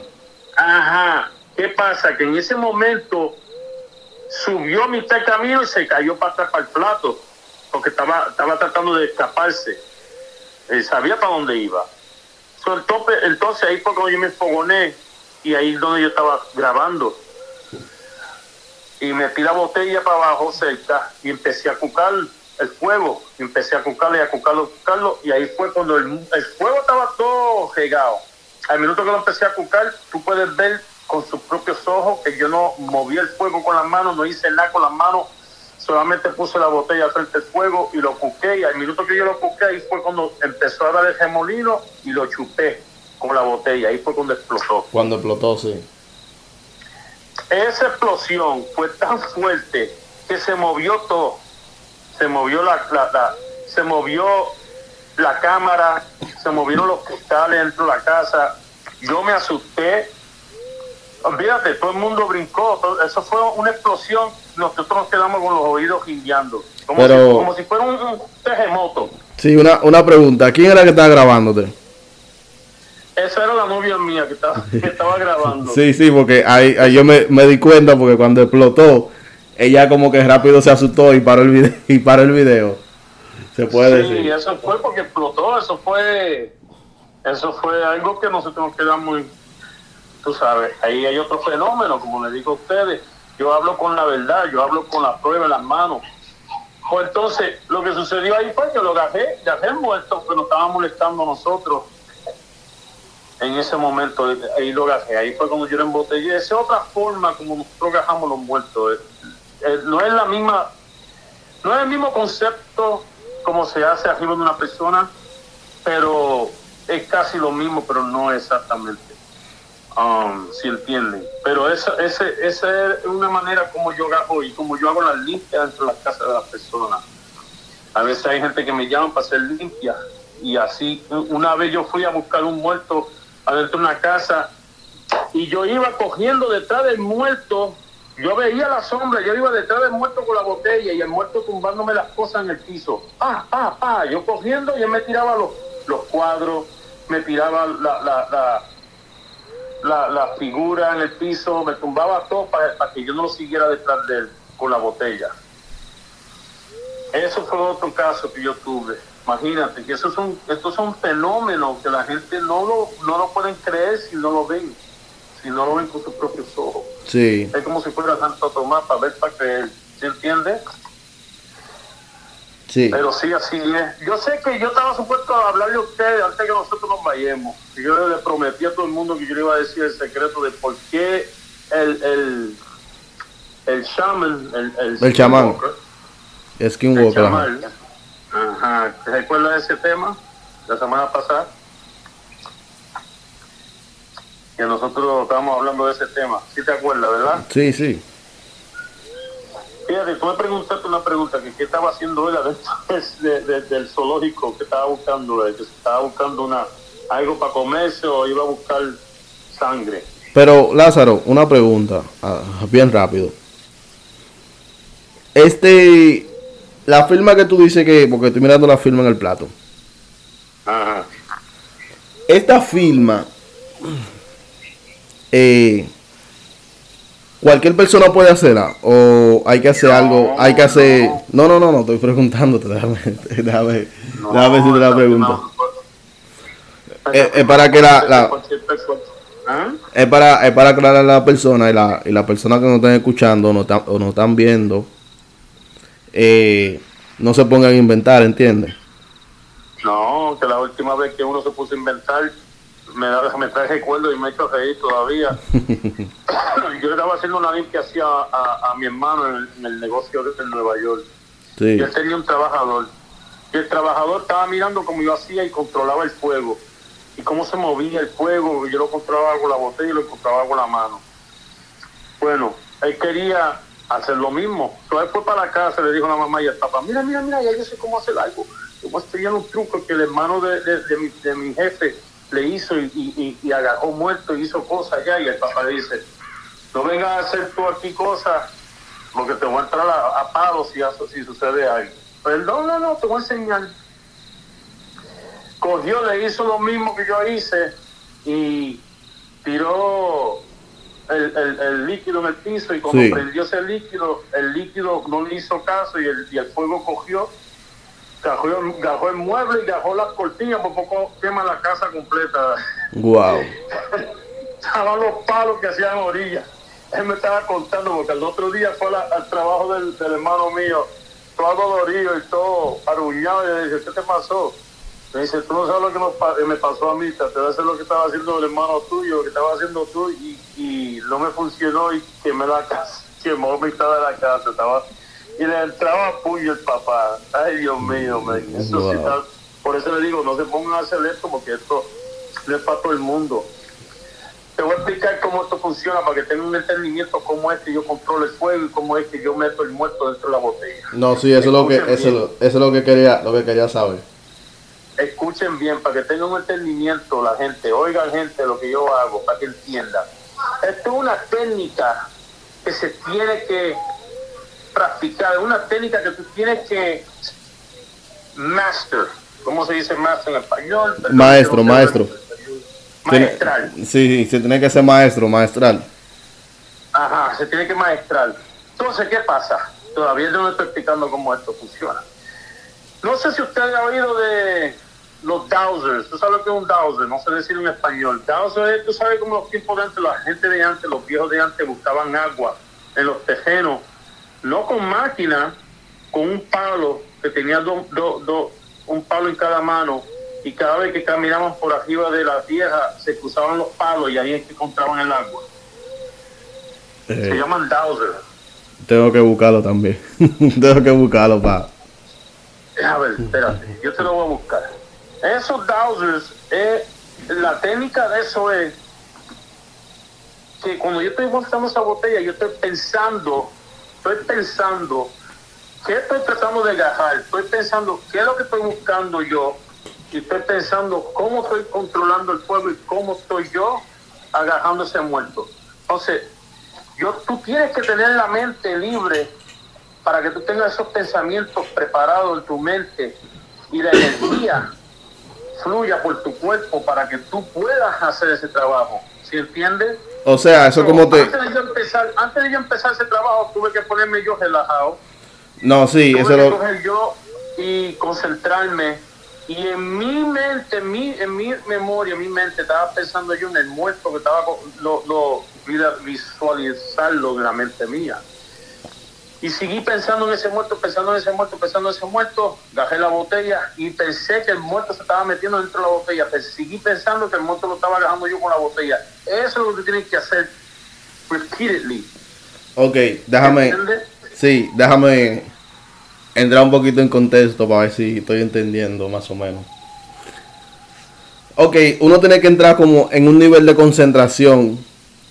Ajá. ¿Qué pasa? Que en ese momento subió a mitad del camino y se cayó para atrás para el plato, porque estaba, estaba tratando de escaparse. Él sabía para dónde iba. So, entonces, ahí fue cuando yo me enfogoné y ahí es donde yo estaba grabando. Y metí la botella para abajo cerca y empecé a cucar el fuego. Empecé a cucarlo y a cucarlo, a cucarlo, y ahí fue cuando el, el fuego estaba todo regado. Al minuto que lo empecé a cucar, tú puedes ver con sus propios ojos que yo no moví el fuego con las manos, no hice nada con las manos, solamente puse la botella frente al fuego y lo cuqué, y al minuto que yo lo cuqué, ahí fue cuando empezó a dar el remolino y lo chupé con la botella, ahí fue cuando explotó. Cuando explotó, sí. Esa explosión fue tan fuerte que se movió todo. Se movió la, la- la- se movió la cámara, se movieron los cristales dentro de la casa. Yo me asusté. Olvídate, todo el mundo brincó. eso fue una explosión. Nosotros nos quedamos con los oídos guindeando. Como, Pero- si, como si fuera un, un terremoto. Sí, una, una pregunta. ¿Quién era que estaba grabándote? Esa era la novia mía que estaba, que estaba grabando. Sí, sí, porque ahí, ahí yo me, me di cuenta porque cuando explotó, ella como que rápido se asustó y paró el video. Y paró el video. Se puede sí, decir. eso fue porque explotó, eso fue, eso fue algo que nosotros nos quedamos muy, tú sabes, ahí hay otro fenómeno, como le digo a ustedes, yo hablo con la verdad, yo hablo con la prueba en las manos. Pues entonces, lo que sucedió ahí fue que lo gajé, gajé muerto, que nos estaba molestando a nosotros. En ese momento, ahí lo gajé, ahí fue cuando yo lo embotellé. Esa es otra forma como nosotros gajamos los muertos. eh. Eh, no es la misma no es el mismo concepto como se hace arriba de una persona, pero es casi lo mismo, pero no exactamente. Um, si entienden. Pero esa, ese, esa es una manera como yo hago y como yo hago las limpias dentro de las casas de las personas. A veces hay gente que me llama para hacer limpia y así. Una vez yo fui a buscar un muerto adentro de una casa y yo iba cogiendo detrás del muerto. Yo veía la sombra, yo iba detrás del muerto con la botella y el muerto tumbándome las cosas en el piso. Ah, ah, ah, yo cogiendo y él me tiraba los, los cuadros, me tiraba la, la, la figura en el piso, me tumbaba todo para, para que yo no lo siguiera detrás de él con la botella. Eso fue otro caso que yo tuve. Imagínate que eso son, estos son fenómenos que la gente no lo, no lo pueden creer si no lo ven, si no lo ven con sus propios ojos. Sí. Es como si fuera Santo Tomás para ver, para creer. ¿Se entiende? Sí. Pero sí, así es. Yo sé que yo estaba supuesto a hablarle a ustedes antes que nosotros nos vayamos. Y yo le prometí a todo el mundo que yo le iba a decir el secreto de por qué el, el, el shaman, el, el, El chamán. el Skinwalker. ajá. chamán, ajá, ¿te recuerdas de ese tema? La semana pasada. Que nosotros estábamos hablando de ese tema. ¿Sí te acuerdas, verdad? Sí, sí. Fíjate, tú me preguntaste una pregunta, que qué estaba haciendo él adentro de- de- del zoológico, que estaba buscando él, que estaba buscando una algo para comerse o iba a buscar sangre. Pero, Lázaro, una pregunta, ah, bien rápido. Este, la firma que tú dices que, porque estoy mirando la firma en el plato. Ajá. Esta firma, eh, cualquier persona puede hacerla o hay que hacer algo, hay que hacer. No, no, no, no, estoy preguntándote, déjame, déjame, déjame decirte la pregunta. Eh, es para que la- la-. ¿Ah? Es para, es para aclarar a la persona y la, y la persona que nos están escuchando o nos están, o nos están viendo, eh, no se pongan a inventar, ¿entiendes? No, que la última vez que uno se puso a inventar, me, da, me trae recuerdo y me ha hecho reír todavía. Yo estaba haciendo una limpia hacia a, a mi hermano en el, en el negocio de Nueva York. Sí, Y él tenía un trabajador. Y el trabajador estaba mirando cómo yo hacía y controlaba el fuego. Y cómo se movía el fuego. y Yo lo controlaba con la botella y lo controlaba con la mano. Bueno, él quería hacer lo mismo. Entonces fue para la casa, le dijo a la mamá y al papá, mira, mira, mira, ya yo sé cómo hacer algo. Yo voy a enseñar un truco que el hermano de, de, de mi, de mi jefe le hizo y, y, y, muerto y hizo cosas allá. Y el papá dice, no vengas a hacer tú aquí cosas porque te voy a entrar a, a palos si, si sucede algo. Perdón, no, no, te voy a enseñar. Cogió, le hizo lo mismo que yo hice y tiró el, el- el líquido en el piso y cuando Sí. prendió ese líquido, el líquido no le hizo caso y el, y el fuego cogió, gajó el mueble y gajó las cortinas, por poco quema la casa completa. wow. estaban los palos que hacían orilla. Él me estaba contando porque el otro día fue la- al trabajo del, del hermano mío todo dolorido y todo arruñado. Y le dije, ¿qué te pasó? Me dice, tú no sabes lo que nos me pasó a mí, te voy a hacer lo que estaba haciendo el hermano tuyo, lo que estaba haciendo tú, y, y no me funcionó y quemé la casa, quemó mitad de la casa, estaba, y le entraba puño el papá. Ay, Dios mío, sí Wow. está- por eso le digo, no se pongan a hacer esto, porque esto no es para todo el mundo. Te voy a explicar cómo esto funciona para que tengan un entendimiento cómo es que yo controlo el fuego y cómo es que yo meto el muerto dentro de la botella. No, sí, eso es lo que, eso, eso es lo que quería, lo que quería saber. escuchen bien, para que tengan un entendimiento la gente, oigan gente lo que yo hago, para que entiendan. Esto es una técnica que se tiene que practicar, es una técnica que tú tienes que master. ¿Cómo se dice master en español? Perdón, Maestro, maestro. español. Tiene- Maestral. sí, se tiene que ser maestro, maestral. Ajá, se tiene que maestrar. Entonces, ¿qué pasa? Todavía no estoy explicando cómo esto funciona. No sé si usted ha oído de los dowsers. ¿Tú sabes lo que es un dowser? No sé decir en español. Dowser es, tú sabes como los tiempos de antes, la gente de antes, los viejos de antes buscaban agua en los tejenos, no con máquina, con un palo que tenía dos, un palo en cada mano y cada vez que caminaban por arriba de la tierra se cruzaban los palos y ahí es que encontraban el agua. Se Eh, llaman dowser. tengo que buscarlo también. tengo que buscarlo para. A ver, espérate, yo te lo voy a buscar. Esos dowsers, eh, la técnica de eso es que cuando yo estoy montando esa botella, yo estoy pensando, estoy pensando, ¿qué estoy tratando de agarrar? Estoy pensando, ¿qué es lo que estoy buscando yo? Y estoy pensando cómo estoy controlando el fuego y cómo estoy yo agarrando ese muerto. Entonces, yo, tú tienes que tener la mente libre para que tú tengas esos pensamientos preparados en tu mente y la energía fluya por tu cuerpo para que tú puedas hacer ese trabajo. ¿Sí entiendes? O sea, eso como te. Antes de, yo empezar, antes de yo empezar ese trabajo, tuve que ponerme yo relajado. No, sí, tuve eso que lo. coger yo y concentrarme. Y en mi mente, en mi, en mi memoria, en mi mente, estaba pensando yo en el muerto que estaba co- lo, lo visualizarlo en la mente mía. Y seguí pensando en ese muerto, pensando en ese muerto, pensando en ese muerto, gajé la botella y pensé que el muerto se estaba metiendo dentro de la botella. Pero seguí pensando que el muerto lo estaba agarrando yo con la botella. Eso es lo que tienes que hacer repeatedly. Ok, déjame. ¿Entiendes? Sí, déjame entrar un poquito en contexto para ver si estoy entendiendo más o menos. Ok, uno tiene que entrar como en un nivel de concentración,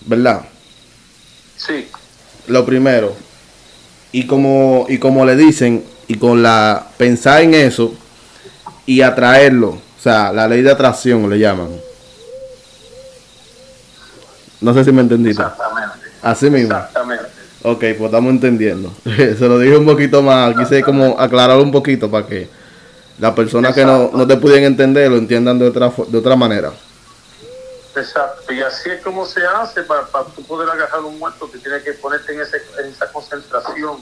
¿verdad? Sí. Lo primero. Y como, y como le dicen, y con la pensar en eso y atraerlo, o sea, la ley de atracción le llaman. No sé si me entendiste. Exactamente. Así mismo. Exactamente. Ok, pues estamos entendiendo. Se lo dije un poquito más, quise como aclarar un poquito para que las personas que no, no te pudieran entender lo entiendan de otra, de otra manera. Exacto. Y así es como se hace para, para tú poder agarrar un muerto, que tienes que ponerte en, ese, en esa concentración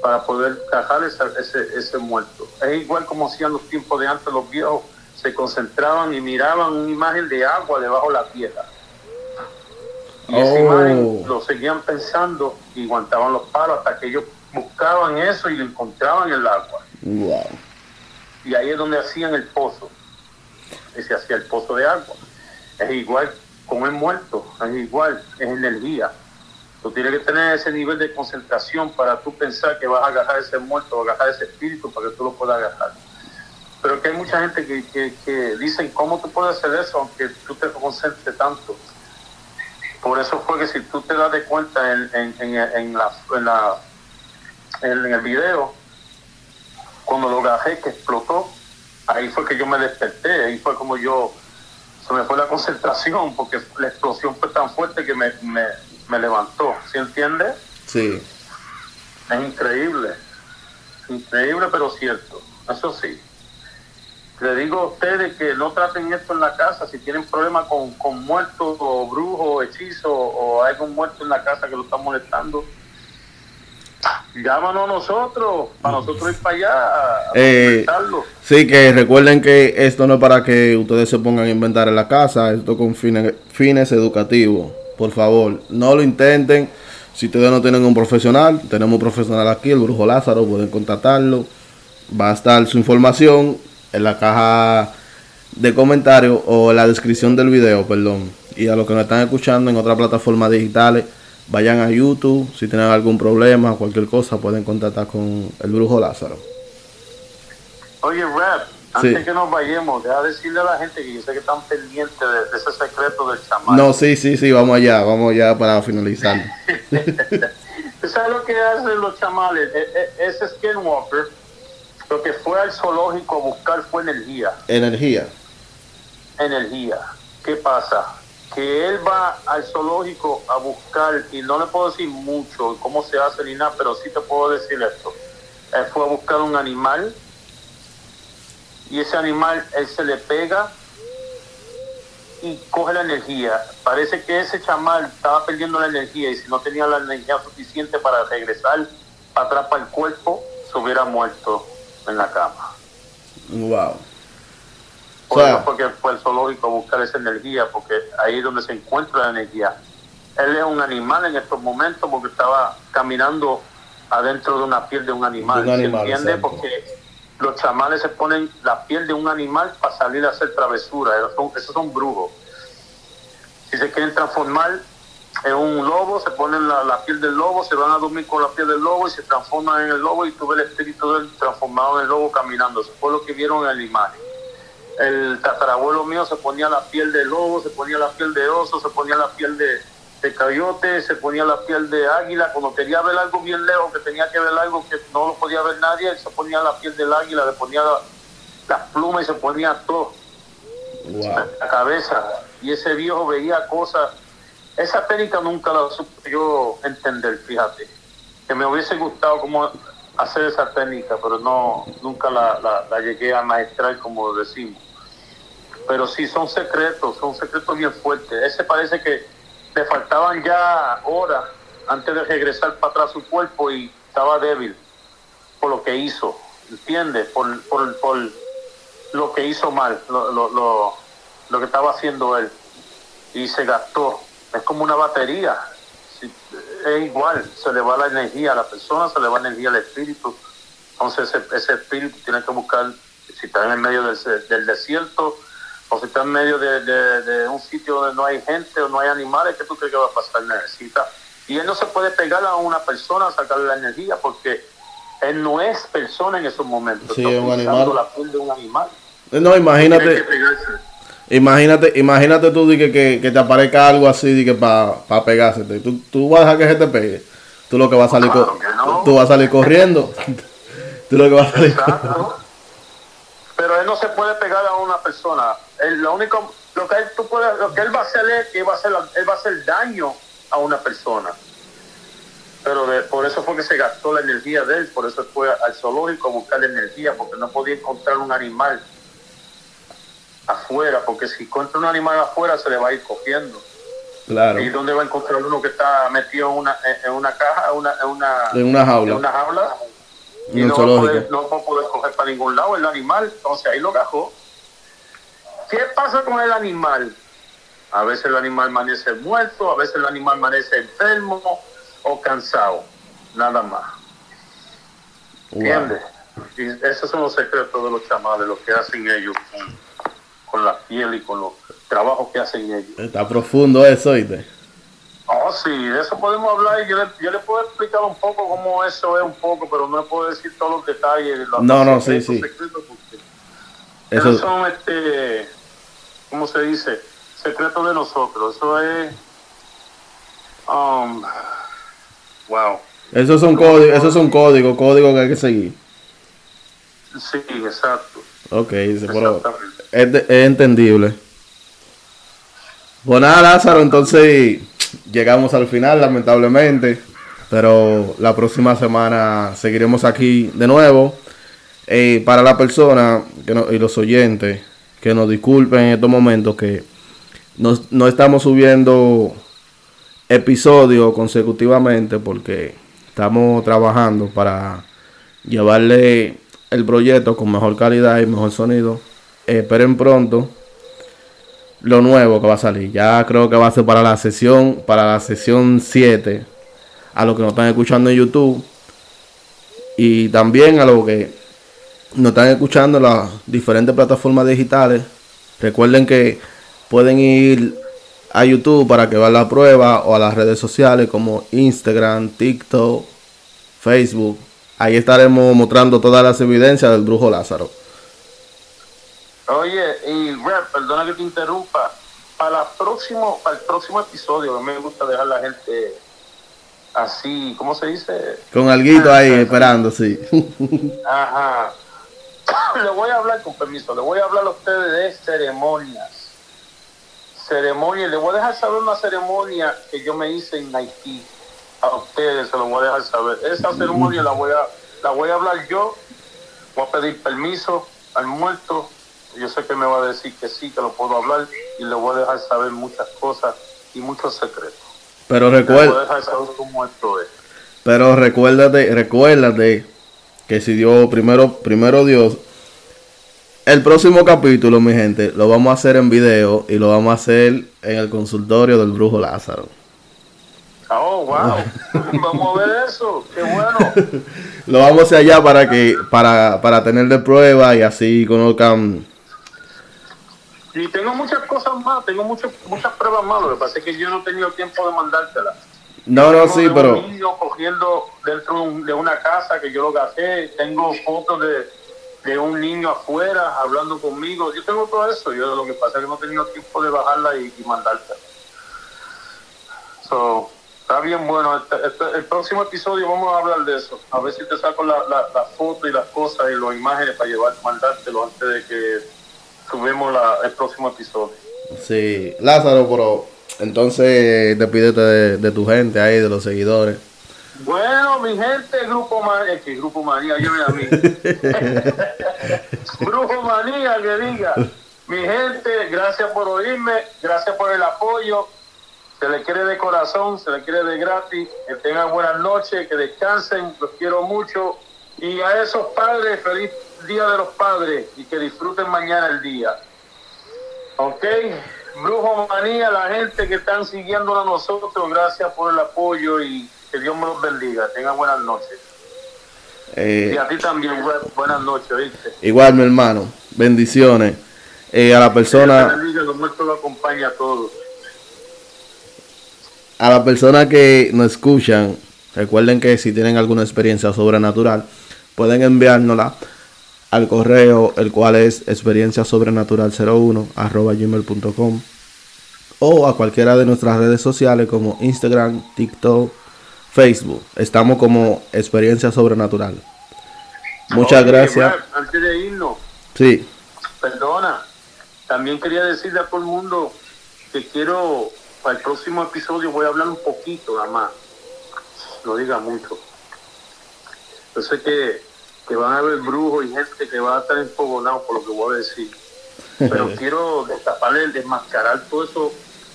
para poder agarrar esa- ese, ese muerto. Es igual como hacían los tiempos de antes los viejos, se concentraban y miraban una imagen de agua debajo de la tierra. Y esa Oh. imagen lo seguían pensando y aguantaban los palos hasta que ellos buscaban eso y lo encontraban en el agua. Wow. y ahí es donde hacían el pozo. Y se hacía el pozo de agua. Es igual con el muerto, es igual, es energía. Tú tienes que tener ese nivel de concentración para tú pensar que vas a agarrar ese muerto, agarrar ese espíritu para que tú lo puedas agarrar. Pero que hay mucha gente que, que, que dicen, ¿cómo tú puedes hacer eso aunque tú te concentres tanto? Por eso fue que si tú te das de cuenta en, en, en, la, la, el video, cuando lo agarré que explotó, ahí fue que yo me desperté, ahí fue como yo, se me fue la concentración porque la explosión fue tan fuerte que me, me, me levantó, ¿sí entiendes? Sí. Es increíble, increíble pero cierto, eso sí. Le digo a ustedes que no traten esto en la casa, si tienen problemas con, con muertos o brujos o hechizos o hay un muerto en la casa que lo está molestando, llámanos a nosotros, para nosotros ir para allá a, Eh. Sí, que recuerden que esto no es para que ustedes se pongan a inventar en la casa, esto con fines, fines educativos. Por favor, no lo intenten. si ustedes no tienen un profesional, tenemos un profesional aquí, el Brujo Lázaro, pueden contactarlo. Va a estar su información en la caja de comentarios o en la descripción del video, perdón. Y a los que nos están escuchando en otras plataformas digitales, vayan a YouTube. Si tienen algún problema, cualquier cosa, pueden contactar con el Brujo Lázaro. Oye, Rap, antes que nos vayamos, deja decirle a la gente que yo sé que están pendientes de, ese secreto del chamán. No, sí, sí, sí, vamos allá, vamos allá para finalizar. ¿Sabes lo que hacen los chamales? E, e, ese Skinwalker, lo que fue al zoológico a buscar fue energía. Energía. Energía. ¿Qué pasa? Que él va al zoológico a buscar, y no le puedo decir mucho cómo se hace ni nada, pero sí te puedo decir esto. Él fue a buscar un animal y ese animal él se le pega y coge la energía. Parece que ese chamal estaba perdiendo la energía y si no tenía la energía suficiente para regresar para atrás para el cuerpo, se hubiera muerto en la cama. Wow. Por eso porque fue el zoológico a buscar esa energía, porque ahí es donde se encuentra la energía. Él es un animal en estos momentos porque estaba caminando adentro de una piel de un animal. ¿Se entiende? Porque los chamanes se ponen la piel de un animal para salir a hacer travesura. Esos son, brujos. Si se quieren transformar en un lobo, se ponen la, piel del lobo, se van a dormir con la piel del lobo y se transforman en el lobo y tú ves el espíritu del transformado en el lobo caminando. Eso fue lo que vieron en la imagen. El tatarabuelo mío se ponía la piel de lobo, se ponía la piel de oso, se ponía la piel de, de coyote, se ponía la piel de águila, cuando quería ver algo bien lejos, que tenía que ver algo que no lo podía ver nadie, se ponía la piel del águila, le ponía las plumas y se ponía todo. La cabeza. Y ese viejo veía cosas. Esa técnica nunca la supe yo entender, fíjate. Que me hubiese gustado como hacer esa técnica, pero no nunca la, la llegué a maestrar como decimos. Pero sí son secretos, son secretos bien fuertes. Ese parece que le faltaban ya horas antes de regresar para atrás su cuerpo y estaba débil por lo que hizo, ¿entiendes? Por, por, por lo que hizo mal, lo, lo, lo, lo, que estaba haciendo él. Y se gastó. Es como una batería. Es igual, se le va la energía a la persona, se le va la energía al espíritu. Entonces ese, ese espíritu tiene que buscar, si está en el medio del, del desierto, o si está en medio de, un sitio donde no hay gente o no hay animales, ¿qué tú crees que va a pasar? Necesita. Y él no se puede pegar a una persona a sacarle la energía porque él no es persona en esos momentos. Sí, es un animal. la piel de un animal. No, imagínate. Imagínate, imagínate tú que, que, que, te aparezca algo así que para pa pegarse. Tú, tú vas a dejar que se te pegue. Tú lo que vas a salir, tú vas a salir corriendo. tú lo que vas a salir pero él no se puede pegar a una persona. lo único, lo que él, tú puedes, lo que él va a hacer es que va a hacer, él va a hacer daño a una persona. Pero por eso fue que se gastó la energía de él, por eso fue al zoológico a buscar energía, porque no podía encontrar un animal afuera, porque si encuentra un animal afuera se le va a ir cogiendo. Claro. ¿Y dónde va a encontrar uno que está metido en una, en una caja, en una, en una, en una jaula? En una jaula y no va, poder, no va a poder coger para ningún lado el animal. Entonces ahí lo gajó. ¿Qué pasa con el animal? A veces el animal amanece muerto, a veces el animal amanece enfermo o cansado. Nada más. ¿Entiendes? Y esos son los secretos de los chamales, lo que hacen ellos con, la piel y con los trabajos que hacen ellos. Está profundo eso, ¿oíste? Oh, sí, de eso podemos hablar y yo le, yo le puedo explicar un poco cómo eso es un poco, pero no puedo decir todos los detalles. no, no, sí, sí. Eso son, este, ¿cómo se dice? Secretos de nosotros. Eso es, um, wow. Esos son códigos, esos son códigos, códigos que hay que seguir. Sí, exacto. Ok, es, es entendible. Bueno, nada, Lázaro, entonces llegamos al final, lamentablemente. Pero la próxima semana seguiremos aquí de nuevo. Eh, para la persona y los oyentes que nos disculpen en estos momentos que no, estamos subiendo episodios consecutivamente porque estamos trabajando para llevarle el proyecto con mejor calidad y mejor sonido. esperen pronto lo nuevo que va a salir. Ya creo que va a ser para la sesión, para la sesión 7. a los que nos están escuchando en YouTube y también a los que nos están escuchando en las diferentes plataformas digitales. Recuerden que pueden ir a YouTube para que vean la prueba o a las redes sociales como Instagram, TikTok, Facebook. Ahí estaremos mostrando todas las evidencias del brujo Lázaro. Oye, y Rap, perdona que te interrumpa. Para, próximo, para el próximo episodio, me gusta dejar la gente así, ¿cómo se dice? Con alguito ahí esperando, sí. Ajá. Le voy a hablar, con permiso, le voy a hablar a ustedes de ceremonias. Ceremonias, le voy a dejar saber una ceremonia que yo me hice en Haití. A ustedes se lo voy a dejar saber. Esa ceremonia la voy a, la voy a hablar yo. Voy a pedir permiso al muerto. Yo sé que me va a decir que sí, que lo puedo hablar y le voy a dejar saber muchas cosas y muchos secretos. Pero recuerda. Pero recuérdate, recuérdate que si Dios, primero, primero Dios, el próximo capítulo, mi gente, lo vamos a hacer en video y lo vamos a hacer en el consultorio del brujo Lázaro. Oh, wow. vamos a ver eso. Qué bueno. lo vamos a hacer allá para que, para, para tener de prueba y así conozcan y tengo muchas cosas más, tengo muchas muchas pruebas más. Lo que pasa es que yo no he tenido tiempo de mandártelas. No, no, sí, pero. Un niño cogiendo dentro de una casa que yo lo gasté. Tengo fotos de, de un niño afuera hablando conmigo. Yo tengo todo eso. Yo lo que pasa es que no he tenido tiempo de bajarla y, y mandártela. So, está bien bueno. Este, este, el próximo episodio vamos a hablar de eso. A ver si te saco la, la, la foto y las cosas y las imágenes para llevar, mandártelo antes de que subimos la, el próximo episodio. Sí, Lázaro, pero entonces despídete de, de tu gente ahí, de los seguidores. Bueno, mi gente, Grupo Manía, que Grupo Manía, yo a mí. grupo Manía, que diga. Mi gente, gracias por oírme, gracias por el apoyo. Se le quiere de corazón, se le quiere de gratis. Que tengan buenas noches, que descansen, los quiero mucho. Y a esos padres, feliz Día de los Padres y que disfruten mañana el día. Ok, Brujo Manía, la gente que están siguiendo a nosotros, gracias por el apoyo y que Dios me los bendiga. Tengan buenas noches. Eh, y a ti también, buenas noches, ¿viste? Igual, mi hermano, bendiciones. Eh, a la persona. lo acompaña a todos. A la persona que nos escuchan, recuerden que si tienen alguna experiencia sobrenatural, pueden enviárnosla al correo, el cual es experiencia sobrenatural 01 arroba gmail.com o a cualquiera de nuestras redes sociales como Instagram, TikTok, Facebook. Estamos como experiencia sobrenatural. Muchas gracias. antes de irnos, sí. perdona, también quería decirle a todo el mundo que quiero, para el próximo episodio voy a hablar un poquito nada más, no diga mucho. Yo sé que que van a haber brujos y gente que va a estar enfogonados por lo que voy a decir. Pero quiero destaparle, desmascarar todo eso,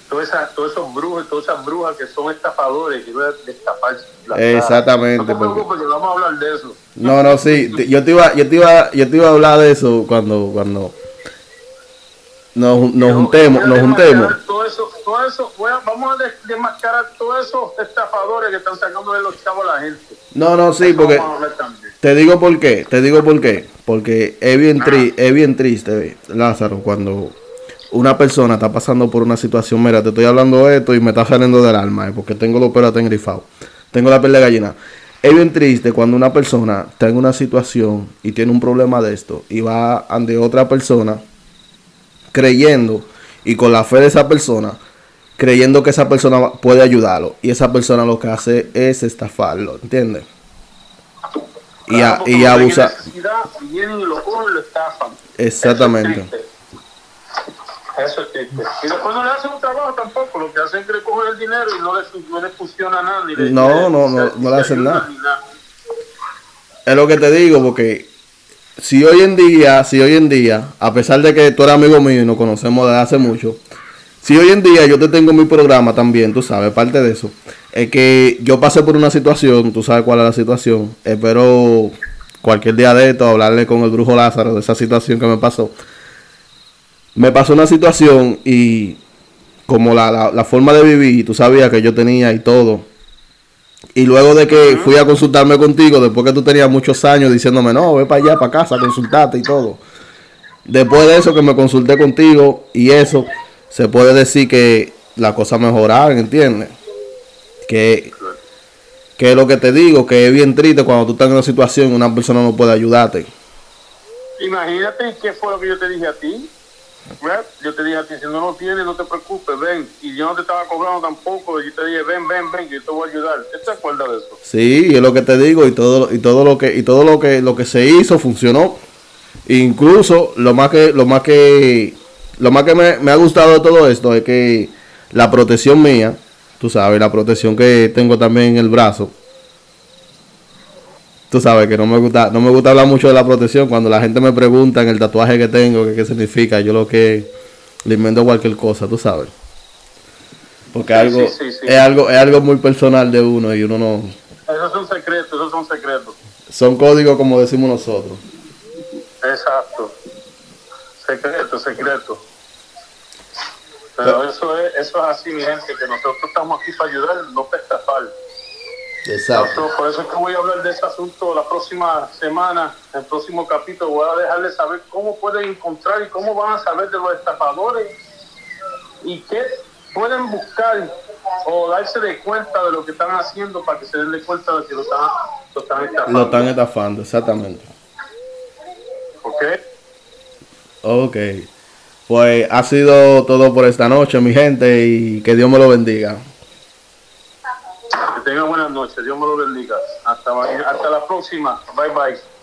todos esos brujos y todas esas brujas que son estafadores, quiero destapar Exactamente. No porque vamos a hablar de eso. No, no, sí, yo te iba, yo te iba, yo te iba a hablar de eso cuando, cuando nos, nos juntemos, nos juntemos. Todo eso, todo eso, vamos a desmascarar todos esos estafadores que están sacando de los chavos a la gente. No, no, sí, porque te digo por qué, te digo por qué, porque es bien, tri es bien triste, Lázaro, cuando una persona está pasando por una situación, mira, te estoy hablando de esto y me está saliendo del alma, eh, porque tengo los pelos engrifados, tengo la piel de gallina. Es bien triste cuando una persona está en una situación y tiene un problema de esto y va ante otra persona creyendo y con la fe de esa persona, creyendo que esa persona puede ayudarlo. Y esa persona lo que hace es estafarlo, ¿entiendes? y, a, y abusa. Exactamente. Eso es triste. Y después no le hacen un trabajo tampoco, lo que hacen es cogen el dinero y no le, no le funciona nada. Ni le, no, no, no, no, le hacen nada. Es lo que te digo, porque si hoy en día, si hoy en día, a pesar de que tú eres amigo mío y nos conocemos desde hace mucho, si hoy en día yo te tengo mi programa también, tú sabes, parte de eso, es que yo pasé por una situación, tú sabes cuál es la situación, espero cualquier día de esto hablarle con el brujo Lázaro de esa situación que me pasó. Me pasó una situación y como la, la, la forma de vivir, tú sabías que yo tenía y todo, Y luego de que fui a consultarme contigo, después que tú tenías muchos años diciéndome, no, ve para allá, para casa, consultate y todo. Después de eso que me consulté contigo y eso, se puede decir que la cosa mejoraron, ¿entiendes? Que, que es lo que te digo, que es bien triste cuando tú estás en una situación y una persona no puede ayudarte. Imagínate qué fue lo que yo te dije a ti. Yo te dije a ti, si no lo tienes, no te preocupes, ven. Y yo no te estaba cobrando tampoco. Y yo te dije, ven, ven, ven, yo te voy a ayudar. ¿Qué te acuerdas de eso? Sí, es lo que te digo y todo y todo lo que y todo lo que lo que se hizo funcionó. Incluso lo más que lo más que lo más que me, me ha gustado de todo esto es que la protección mía, tú sabes, la protección que tengo también en el brazo, tú sabes que no me gusta no me gusta hablar mucho de la protección cuando la gente me pregunta en el tatuaje que tengo que qué significa yo lo que le invento cualquier cosa tú sabes porque Sí, algo sí, sí, sí. es algo es algo muy personal de uno y uno no Esos son secretos, esos son secretos. son códigos como decimos nosotros Exacto. Secreto, secreto. Pero eso es, eso es así, mi gente, que nosotros estamos aquí para ayudar, no para estafar. Exacto por eso es que voy a hablar de ese asunto la próxima semana, el próximo capítulo. Voy a dejarles saber cómo pueden encontrar y cómo van a saber de los estafadores y qué pueden buscar o darse de cuenta de lo que están haciendo para que se den de cuenta de que lo están, lo están estafando. lo están estafando exactamente ¿Ok? Ok. Pues ha sido todo por esta noche, mi gente, y que Dios me lo bendiga. Que tengan buenas noches. Dios me lo bendiga. Hasta, hasta la próxima. Bye bye.